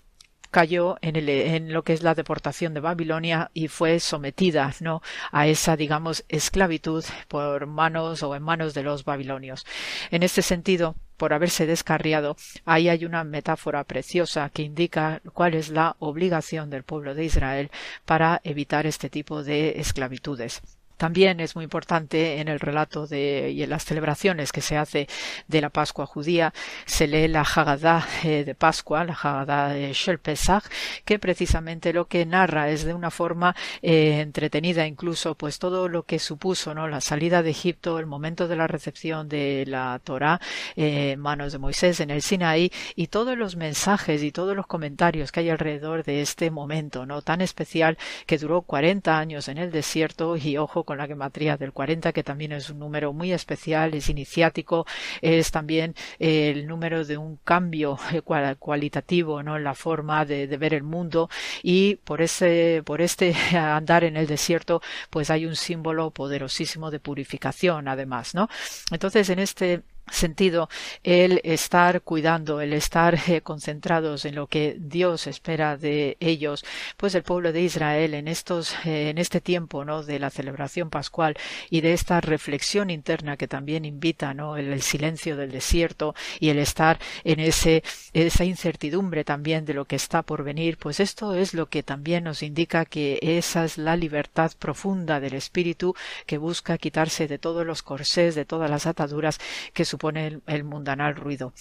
[SPEAKER 5] cayó en, el, en lo que es la deportación de Babilonia y fue sometida ¿no? a esa, digamos, esclavitud por manos o en manos de los babilonios. En este sentido, por haberse descarriado, ahí hay una metáfora preciosa que indica cuál es la obligación del pueblo de Israel para evitar este tipo de esclavitudes. También es muy importante en el relato de, y en las celebraciones que se hace de la Pascua judía, se lee la Haggadah eh, de Pascua, la Haggadah de Shel Pesach, que precisamente lo que narra es de una forma eh, entretenida incluso, pues todo lo que supuso, ¿no? La salida de Egipto, el momento de la recepción de la Torah eh, en manos de Moisés en el Sinaí y todos los mensajes y todos los comentarios que hay alrededor de este momento, ¿no? Tan especial que duró 40 años en el desierto y ojo con la gematría del 40, que también es un número muy especial, es iniciático, es también eh, el número de un cambio eh, cualitativo ¿no? en la forma de, de, ver el mundo y por ese, por este <laughs> andar en el desierto, pues hay un símbolo poderosísimo de purificación además, ¿no? Entonces en este sentido el estar cuidando, el estar eh, concentrados en lo que Dios espera de ellos, pues el pueblo de Israel en estos eh, en este tiempo, ¿no? de la celebración pascual y de esta reflexión interna que también invita, ¿no? el, silencio del desierto y el estar en ese esa incertidumbre también de lo que está por venir, pues esto es lo que también nos indica que esa es la libertad profunda del espíritu que busca quitarse de todos los corsés, de todas las ataduras que supone el, mundanal ruido.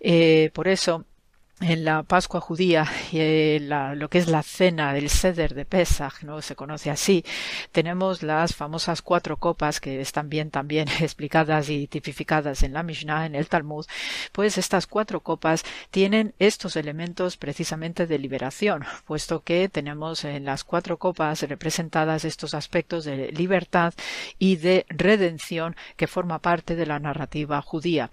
[SPEAKER 5] Eh, por eso, en la Pascua judía, eh, la, lo que es la cena del Seder de Pesach, ¿no? se conoce así, tenemos las famosas cuatro copas que están bien también <laughs> explicadas y tipificadas en la Mishnah, en el Talmud, pues estas cuatro copas tienen estos elementos precisamente de liberación, puesto que tenemos en las cuatro copas representadas estos aspectos de libertad y de redención que forma parte de la narrativa judía.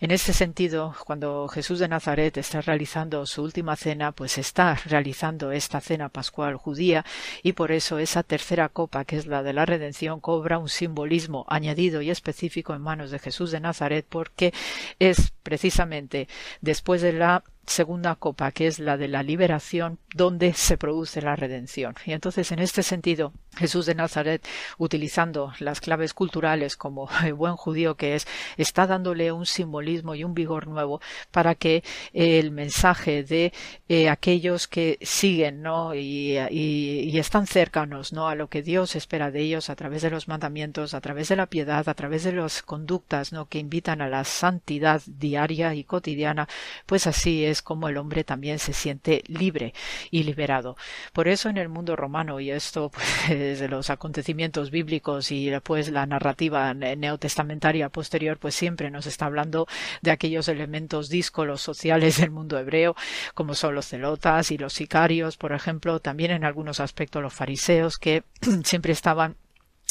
[SPEAKER 5] En este sentido, cuando Jesús de Nazaret está realizando su última cena, pues está realizando esta cena pascual judía y por eso esa tercera copa, que es la de la redención, cobra un simbolismo añadido y específico en manos de Jesús de Nazaret porque es precisamente después de la segunda copa, que es la de la liberación, donde se produce la redención. Y entonces, en este sentido, Jesús de Nazaret, utilizando las claves culturales como <laughs> buen judío que es, está dándole un simbolismo y un vigor nuevo para que el mensaje de eh, aquellos que siguen ¿no? Y, están cercanos ¿no? a lo que Dios espera de ellos a través de los mandamientos, a través de la piedad, a través de las conductas ¿no? que invitan a la santidad diaria y cotidiana, pues así es como el hombre también se siente libre y liberado. Por eso en el mundo romano, y esto pues, <laughs> de los acontecimientos bíblicos y después la narrativa neotestamentaria posterior, pues siempre nos está hablando de aquellos elementos díscolos sociales del mundo hebreo, como son los celotas y los sicarios, por ejemplo, también en algunos aspectos los fariseos que <clears throat> siempre estaban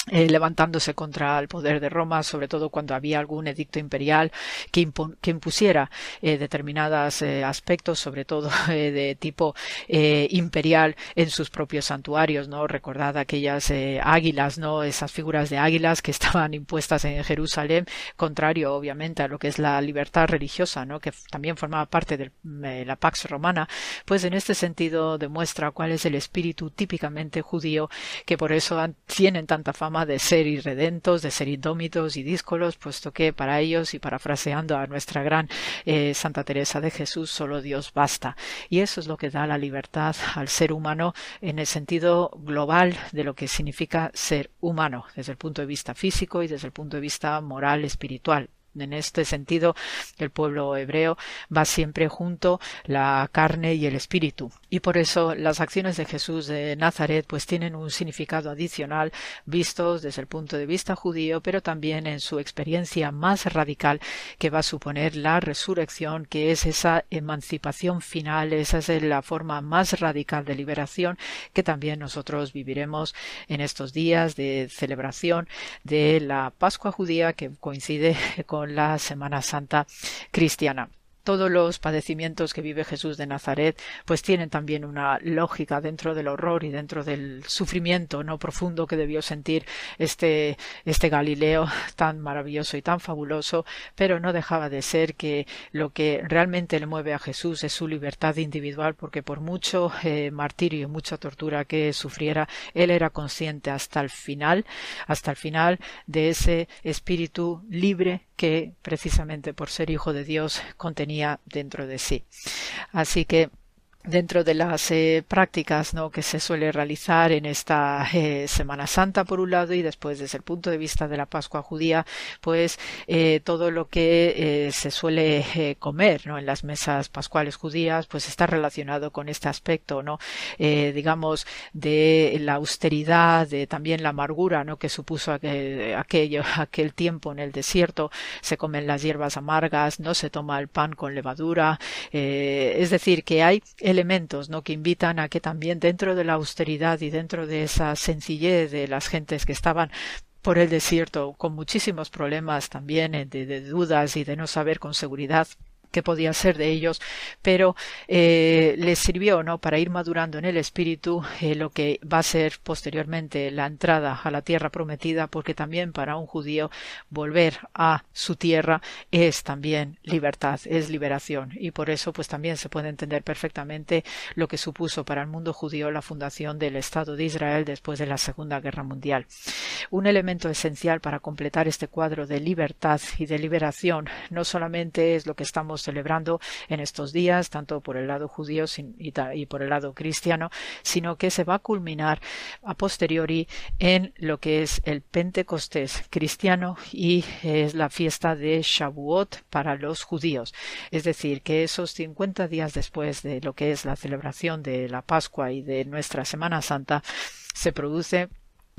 [SPEAKER 5] eh, levantándose contra el poder de Roma, sobre todo cuando había algún edicto imperial que, que impusiera eh, determinados eh, aspectos, sobre todo <laughs> de tipo imperial, en sus propios santuarios. No recordad aquellas águilas, no esas figuras de águilas que <laughs> estaban impuestas en Jerusalén, contrario, obviamente, a lo que es la libertad religiosa, no que también formaba parte de la pax romana. Pues en este sentido demuestra cuál es el espíritu típicamente judío que por eso tienen tanta fama de ser irredentos, de ser indómitos y díscolos, puesto que para ellos, y parafraseando a nuestra gran eh, Santa Teresa de Jesús, solo Dios basta. Y eso es lo que da la libertad al ser humano en el sentido global de lo que significa ser humano, desde el punto de vista físico y desde el punto de vista moral, espiritual. En este sentido, el pueblo hebreo va siempre junto la carne y el espíritu. Y por eso las acciones de Jesús de Nazaret pues tienen un significado adicional vistos desde el punto de vista judío, pero también en su experiencia más radical que va a suponer la resurrección, que es esa emancipación final, esa es la forma más radical de liberación que también nosotros viviremos en estos días de celebración de la Pascua judía que coincide <laughs> con la Semana Santa cristiana todos los padecimientos que vive Jesús de Nazaret pues tienen también una lógica dentro del horror y dentro del sufrimiento no profundo que debió sentir este este Galileo <laughs> tan maravilloso y tan fabuloso pero no dejaba de ser que lo que realmente le mueve a Jesús es su libertad individual porque por mucho eh, martirio y mucha tortura que sufriera él era consciente hasta el final hasta el final de ese espíritu libre que precisamente por ser hijo de Dios contenía dentro de sí. Así que dentro de las eh, prácticas ¿no? que se suele realizar en esta eh, Semana Santa por un lado y después desde el punto de vista de la Pascua judía pues eh, todo lo que se suele comer ¿no? en las mesas pascuales judías pues está relacionado con este aspecto no digamos de la austeridad de también la amargura ¿no? que supuso aquel, <laughs> aquel tiempo en el desierto se comen las hierbas amargas no se toma el pan con levadura es decir que hay elementos ¿no? que invitan a que también dentro de la austeridad y dentro de esa sencillez de las gentes que estaban por el desierto con muchísimos problemas también eh, de dudas y de no saber con seguridad que podía ser de ellos, pero eh, les sirvió ¿no? para ir madurando en el espíritu eh, lo que va a ser posteriormente la entrada a la tierra prometida, porque también para un judío volver a su tierra es también libertad, es liberación, y por eso pues también se puede entender perfectamente lo que supuso para el mundo judío la fundación del Estado de Israel después de la Segunda Guerra Mundial. Un elemento esencial para completar este cuadro de libertad y de liberación no solamente es lo que estamos celebrando en estos días, tanto por el lado judío y por el lado cristiano, sino que se va a culminar a posteriori en lo que es el Pentecostés cristiano y es la fiesta de Shavuot para los judíos. Es decir, que esos 50 días después de lo que es la celebración de la Pascua y de nuestra Semana Santa, se produce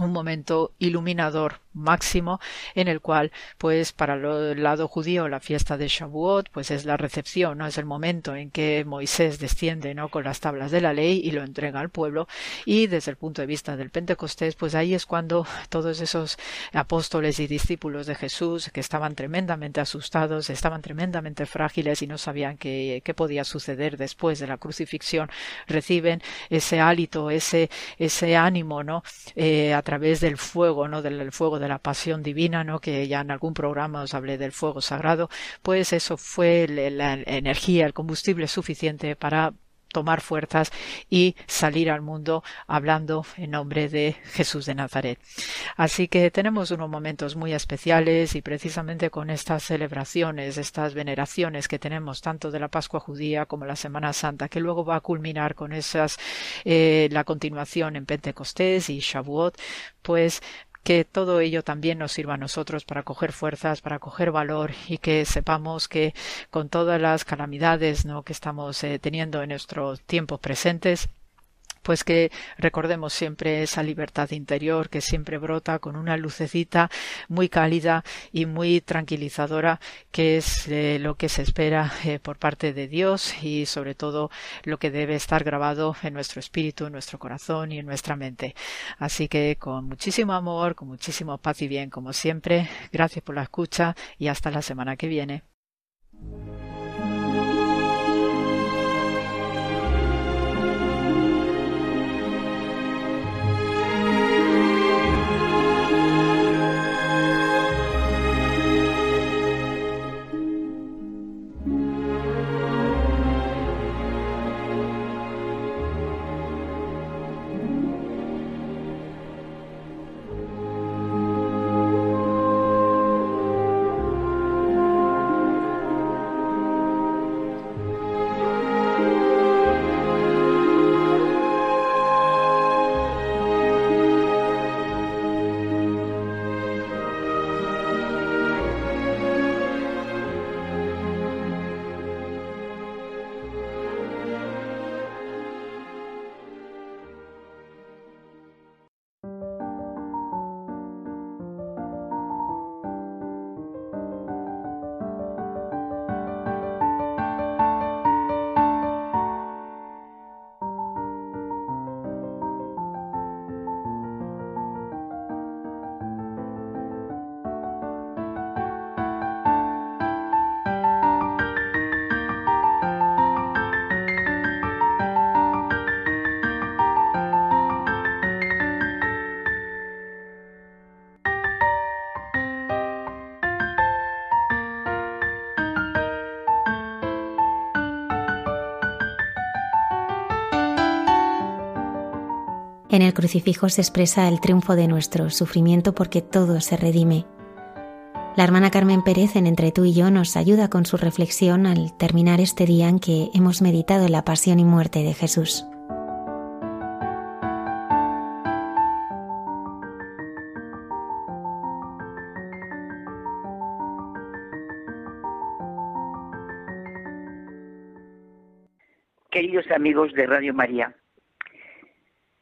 [SPEAKER 5] un momento iluminador máximo en el cual pues para el lado judío la fiesta de Shavuot pues es la recepción no es el momento en que Moisés desciende no con las tablas de la ley y lo entrega al pueblo. Y desde el punto de vista del Pentecostés pues ahí es cuando todos esos apóstoles y discípulos de Jesús que estaban tremendamente asustados estaban tremendamente frágiles y no sabían qué, qué podía suceder después de la crucifixión reciben ese hálito ese ese ánimo no eh, través del fuego no del fuego de la pasión divina, ¿no? que ya en algún programa os hablé del fuego sagrado, pues eso fue la energía, el combustible suficiente para tomar fuerzas y salir al mundo hablando en nombre de Jesús de Nazaret. Así que tenemos unos momentos muy especiales y precisamente con estas celebraciones, estas veneraciones que tenemos tanto de la Pascua judía como la Semana Santa, que luego va a culminar con esas eh, la continuación en Pentecostés y Shavuot, pues que todo ello también nos sirva a nosotros para coger fuerzas, para coger valor y que sepamos que con todas las calamidades ¿no? que estamos eh, teniendo en nuestros tiempos presentes, pues que recordemos siempre esa libertad interior que siempre brota con una lucecita muy cálida y muy tranquilizadora que es eh, lo que se espera eh, por parte de Dios y sobre todo lo que debe estar grabado en nuestro espíritu, en nuestro corazón y en nuestra mente. Así que con muchísimo amor, con muchísimo paz y bien como siempre, gracias por la escucha y hasta la semana que viene.
[SPEAKER 1] Crucifijo se expresa el triunfo de nuestro sufrimiento porque todo se redime. La hermana Carmen Pérez en Entre tú y yo nos ayuda con su reflexión al terminar este día en que hemos meditado la pasión y muerte de Jesús.
[SPEAKER 6] Queridos amigos de Radio María,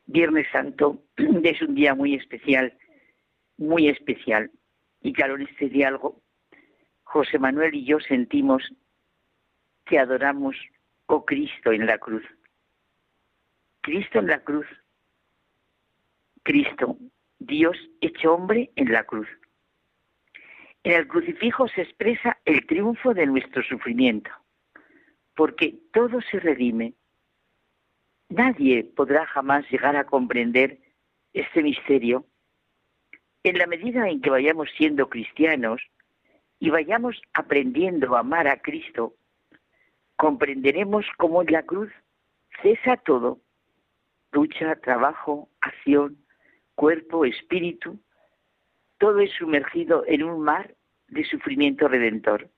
[SPEAKER 6] Viernes Santo <clears throat> es un día muy especial, muy especial. Y claro, en este diálogo, José Manuel y yo sentimos que adoramos, oh Cristo en la cruz. Cristo en la cruz. Cristo, Dios hecho hombre en la cruz. En el crucifijo se expresa el triunfo de nuestro sufrimiento, porque todo se redime. Nadie podrá jamás llegar a comprender este misterio en la medida en que vayamos siendo cristianos y vayamos aprendiendo a amar a Cristo, comprenderemos cómo en la cruz cesa todo, lucha, trabajo, acción, cuerpo, espíritu, todo es sumergido en un mar de sufrimiento redentor.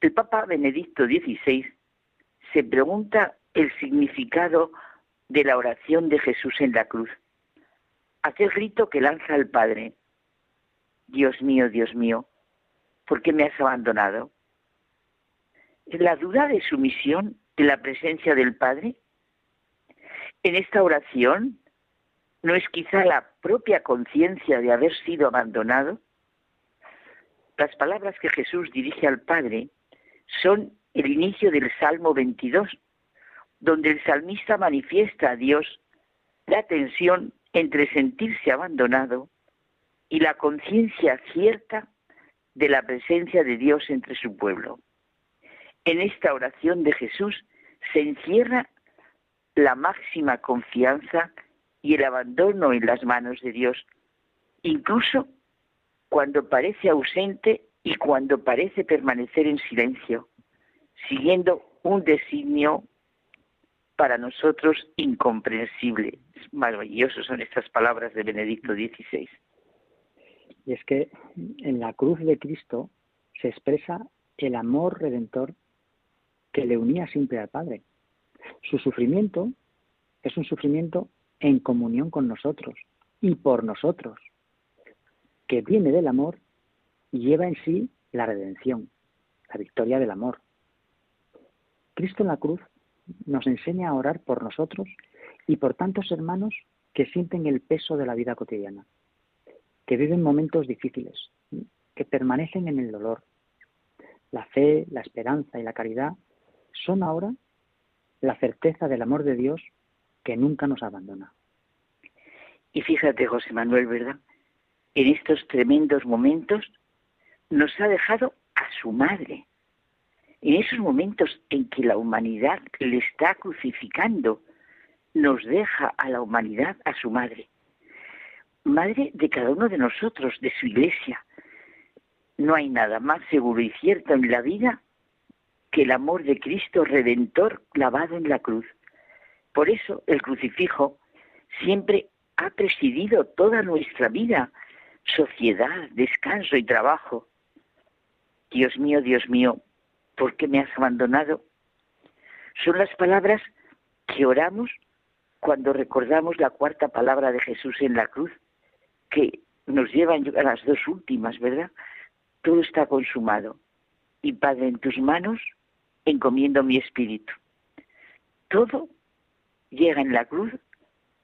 [SPEAKER 6] El Papa Benedicto XVI se pregunta el significado de la oración de Jesús en la cruz aquel grito que lanza el Padre. Dios mío, Dios mío, ¿por qué me has abandonado? La duda de su misión en la presencia del Padre. En esta oración, ¿no es quizá la propia conciencia de haber sido abandonado? Las palabras que Jesús dirige al Padre son el inicio del Salmo 22, donde el salmista manifiesta a Dios la tensión entre sentirse abandonado y la conciencia cierta de la presencia de Dios entre su pueblo. En esta oración de Jesús se encierra la máxima confianza y el abandono en las manos de Dios, incluso cuando parece ausente y cuando parece permanecer en silencio, siguiendo un designio para nosotros incomprensible. Maravillosos son estas palabras de Benedicto XVI.
[SPEAKER 7] Y es que en la cruz de Cristo se expresa el amor redentor que le unía siempre al Padre. Su sufrimiento es un sufrimiento en comunión con nosotros y por nosotros, que viene del amor y lleva en sí la redención, la victoria del amor. Cristo en la cruz nos enseña a orar por nosotros y por tantos hermanos que sienten el peso de la vida cotidiana, que viven momentos difíciles, que permanecen en el dolor. La fe, la esperanza y la caridad son ahora la certeza del amor de Dios que nunca nos abandona.
[SPEAKER 6] Y fíjate, José Manuel, ¿verdad? En estos tremendos momentos nos ha dejado a su madre, en esos momentos en que la humanidad le está crucificando, nos deja a la humanidad a su madre. Madre de cada uno de nosotros, de su iglesia. No hay nada más seguro y cierto en la vida que el amor de Cristo Redentor clavado en la cruz. Por eso el crucifijo siempre ha presidido toda nuestra vida, sociedad, descanso y trabajo. Dios mío, Dios mío, ¿por qué me has abandonado? Son las palabras que oramos cuando recordamos la cuarta palabra de Jesús en la cruz, que nos llevan a las dos últimas, ¿verdad? Todo está consumado. Y Padre, en tus manos encomiendo mi espíritu. Todo llega en la cruz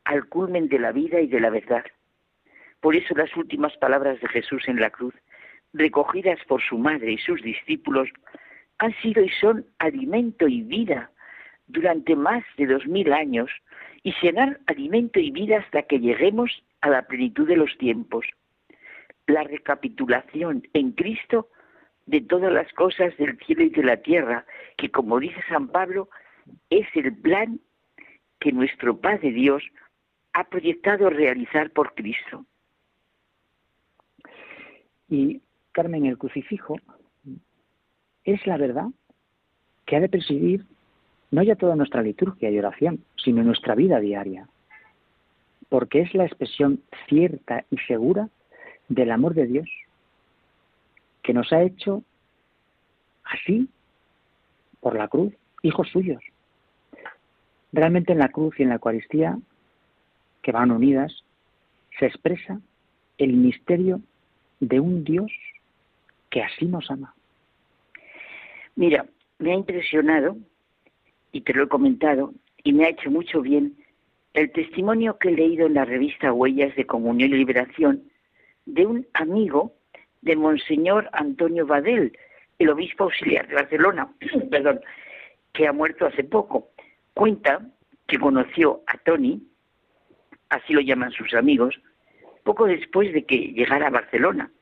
[SPEAKER 6] al culmen de la vida y de la verdad. Por eso las últimas palabras de Jesús en la cruz, recogidas por su madre y sus discípulos, han sido y son alimento y vida durante más de dos mil años y serán alimento y vida hasta que lleguemos a la plenitud de los tiempos. La recapitulación en Cristo de todas las cosas del cielo y de la tierra, que como dice San Pablo, es el plan que nuestro Padre Dios ha proyectado realizar por Cristo.
[SPEAKER 7] Y Carmen, el crucifijo es la verdad que ha de presidir no ya toda nuestra liturgia y oración, sino nuestra vida diaria, porque es la expresión cierta y segura del amor de Dios, que nos ha hecho así por la cruz, hijos suyos. Realmente en la cruz y en la Eucaristía, que van unidas, se expresa el misterio de un Dios que así nos ama.
[SPEAKER 6] Mira, me ha impresionado, y te lo he comentado, y me ha hecho mucho bien el testimonio que he leído en la revista Huellas de Comunión y Liberación de un amigo de Monseñor Antonio Badel, el obispo auxiliar de Barcelona, <clears throat> perdón, que ha muerto hace poco. Cuenta que conoció a Tony, así lo llaman sus amigos, poco después de que llegara a Barcelona,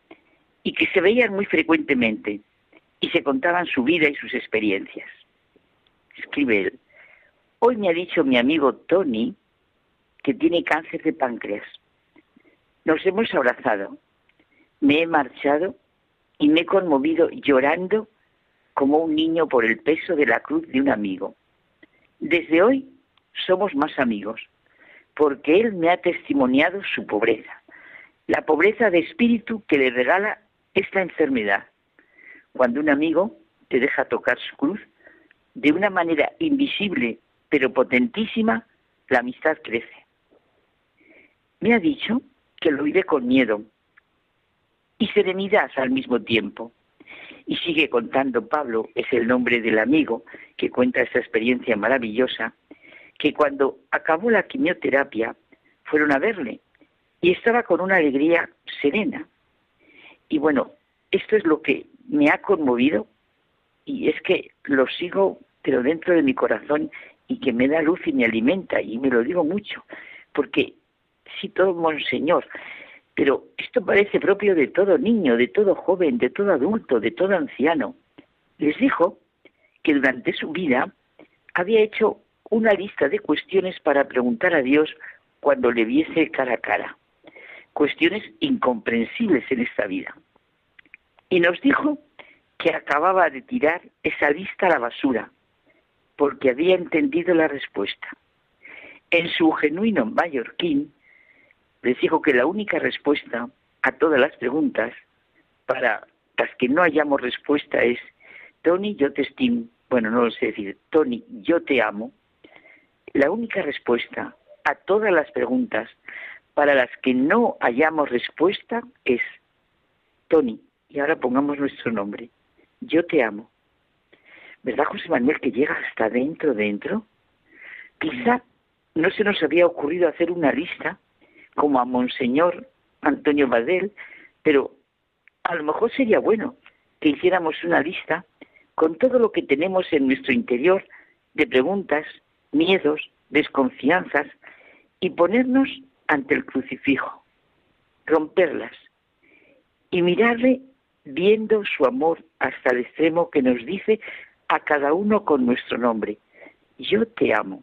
[SPEAKER 6] y que se veían muy frecuentemente y se contaban su vida y sus experiencias. Escribe él, hoy me ha dicho mi amigo Tony que tiene cáncer de páncreas. Nos hemos abrazado, me he marchado y me he conmovido llorando como un niño por el peso de la cruz de un amigo. Desde hoy somos más amigos, porque él me ha testimoniado su pobreza, la pobreza de espíritu que le regala esta enfermedad. Cuando un amigo te deja tocar su cruz, de una manera invisible pero potentísima, la amistad crece. Me ha dicho que lo vive con miedo, y serenidad al mismo tiempo. Y sigue contando Pablo, es el nombre del amigo que cuenta esa experiencia maravillosa, que cuando acabó la quimioterapia fueron a verle y estaba con una alegría serena. Y bueno, esto es lo que me ha conmovido y es que lo sigo, pero dentro de mi corazón y que me da luz y me alimenta y me lo digo mucho, porque si todo monseñor pero esto parece propio de todo niño, de todo joven, de todo adulto, de todo anciano. Les dijo que durante su vida había hecho una lista de cuestiones para preguntar a Dios cuando le viese cara a cara. Cuestiones incomprensibles en esta vida. Y nos dijo que acababa de tirar esa lista a la basura, porque había entendido la respuesta. En su genuino mallorquín les dijo que la única respuesta a todas las preguntas, para las que no hayamos respuesta, es, Tony, yo te estimo, bueno, no lo sé decir, Tony, yo te amo. La única respuesta a todas las preguntas para las que no hayamos respuesta es, Tony, y ahora pongamos nuestro nombre, yo te amo. ¿Verdad, José Manuel, que llega hasta dentro, dentro? Quizá no se nos había ocurrido hacer una lista como a Monseñor Antonio Badel, pero a lo mejor sería bueno que hiciéramos una lista con todo lo que tenemos en nuestro interior de preguntas, miedos, desconfianzas y ponernos ante el crucifijo, romperlas y mirarle viendo su amor hasta el extremo que nos dice a cada uno con nuestro nombre, yo te amo.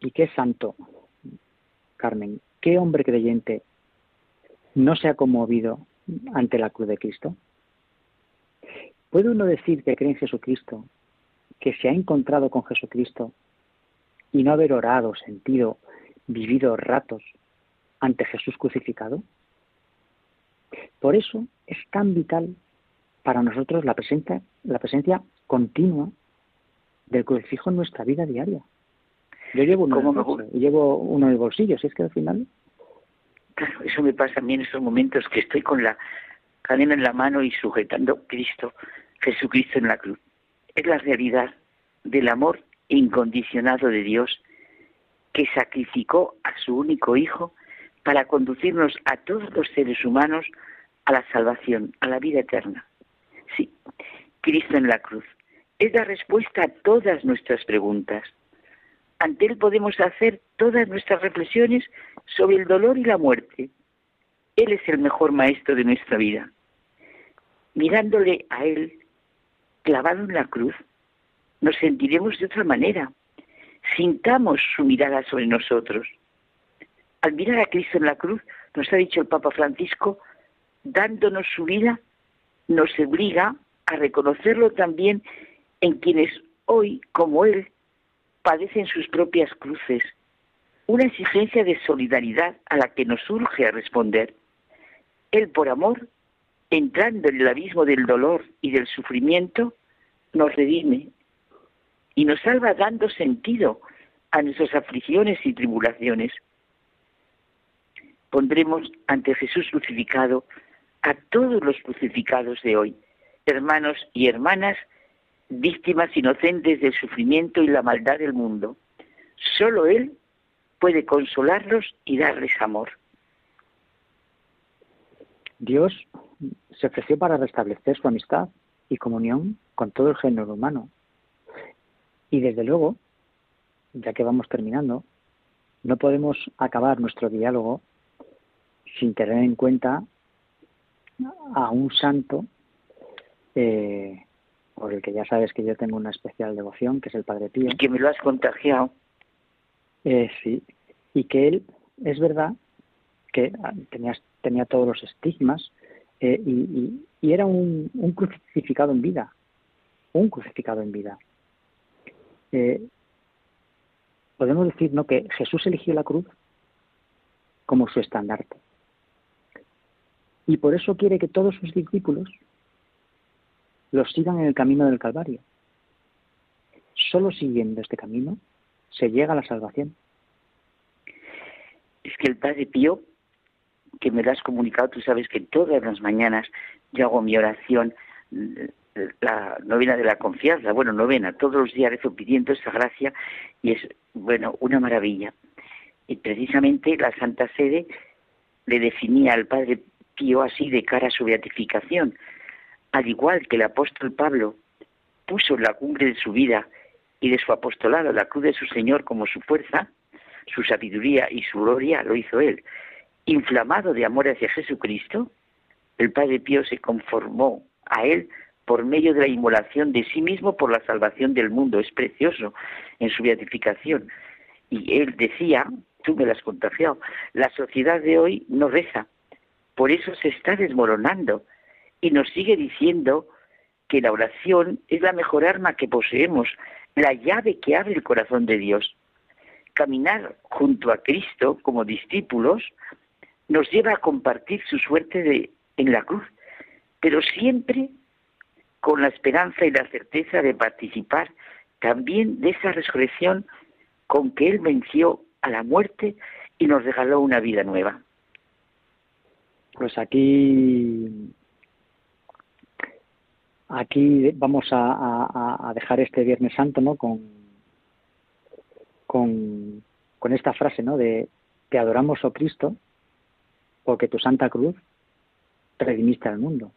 [SPEAKER 7] ¿Y qué santo, Carmen? ¿Qué hombre creyente no se ha conmovido ante la cruz de Cristo? ¿Puede uno decir que cree en Jesucristo, que se ha encontrado con Jesucristo y no haber orado, sentido, vivido ratos ante Jesús crucificado? Por eso es tan vital para nosotros la presencia, la presencia continua del crucifijo en nuestra vida diaria. Yo llevo uno, en llevo uno en el bolsillo, si es que al final...
[SPEAKER 6] Claro, eso me pasa a mí en estos momentos que estoy con la cadena en la mano y sujetando Cristo, Jesucristo en la cruz. Es la realidad del amor incondicionado de Dios que sacrificó a su único Hijo para conducirnos a todos los seres humanos a la salvación, a la vida eterna. Sí, Cristo en la cruz. Es la respuesta a todas nuestras preguntas. Ante Él podemos hacer todas nuestras reflexiones sobre el dolor y la muerte. Él es el mejor maestro de nuestra vida. Mirándole a Él clavado en la cruz, nos sentiremos de otra manera. Sintamos su mirada sobre nosotros. Al mirar a Cristo en la cruz, nos ha dicho el Papa Francisco, dándonos su vida, nos obliga a reconocerlo también en quienes hoy, como Él, padecen sus propias cruces, una exigencia de solidaridad a la que nos urge a responder. Él por amor, entrando en el abismo del dolor y del sufrimiento, nos redime y nos salva dando sentido a nuestras aflicciones y tribulaciones. Pondremos ante Jesús crucificado a todos los crucificados de hoy, hermanos y hermanas, víctimas inocentes del sufrimiento y la maldad del mundo. Solo Él puede consolarlos y darles amor.
[SPEAKER 7] Dios se ofreció para restablecer su amistad y comunión con todo el género humano. Y desde luego, ya que vamos terminando, no podemos acabar nuestro diálogo sin tener en cuenta a un santo eh, por el que ya sabes que yo tengo una especial devoción, que es el Padre Pío.
[SPEAKER 6] Y que me lo has contagiado.
[SPEAKER 7] Eh, sí, y que él, es verdad, que ah, tenía, tenía todos los estigmas eh, y, era un, crucificado en vida, un crucificado en vida. Podemos decir ¿no? que Jesús eligió la cruz como su estandarte. Y por eso quiere que todos sus discípulos los sigan en el camino del Calvario. Solo siguiendo este camino se llega a la salvación.
[SPEAKER 6] Es que el Padre Pío, que me lo has comunicado, tú sabes que todas las mañanas yo hago mi oración, la novena de la confianza, bueno, novena, todos los días rezo pidiendo esa gracia y es, bueno, una maravilla. Y precisamente la Santa Sede le definía al Padre Así de cara a su beatificación, al igual que el apóstol Pablo puso la cumbre de su vida y de su apostolado la cruz de su Señor como su fuerza, su sabiduría y su gloria lo hizo él. Inflamado de amor hacia Jesucristo, el Padre Pío se conformó a él por medio de la inmolación de sí mismo por la salvación del mundo. Es precioso en su beatificación. Y él decía, tú me lo has contagiado, la sociedad de hoy no reza, por eso se está desmoronando y nos sigue diciendo que la oración es la mejor arma que poseemos, la llave que abre el corazón de Dios. Caminar junto a Cristo como discípulos nos lleva a compartir su suerte en la cruz, pero siempre con la esperanza y la certeza de participar también de esa resurrección con que Él venció a la muerte y nos regaló una vida nueva.
[SPEAKER 7] Pues aquí aquí vamos a, dejar este Viernes Santo ¿no? con, con, con, esta frase ¿no? de te adoramos, oh Cristo, porque tu Santa Cruz redimiste al mundo.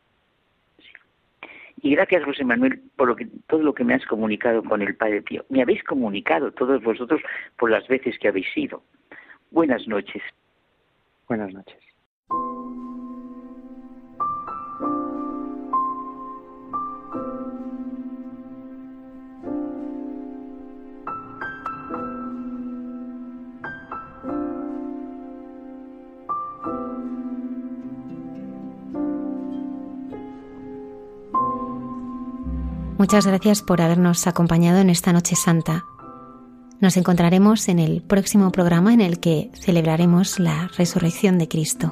[SPEAKER 6] Y gracias, José Manuel, por lo que, todo lo que me has comunicado con el Padre Pío. Me habéis comunicado todos vosotros por las veces que habéis ido. Buenas noches.
[SPEAKER 7] Buenas noches.
[SPEAKER 1] Muchas gracias por habernos acompañado en esta Noche Santa. Nos encontraremos en el próximo programa en el que celebraremos la resurrección de Cristo.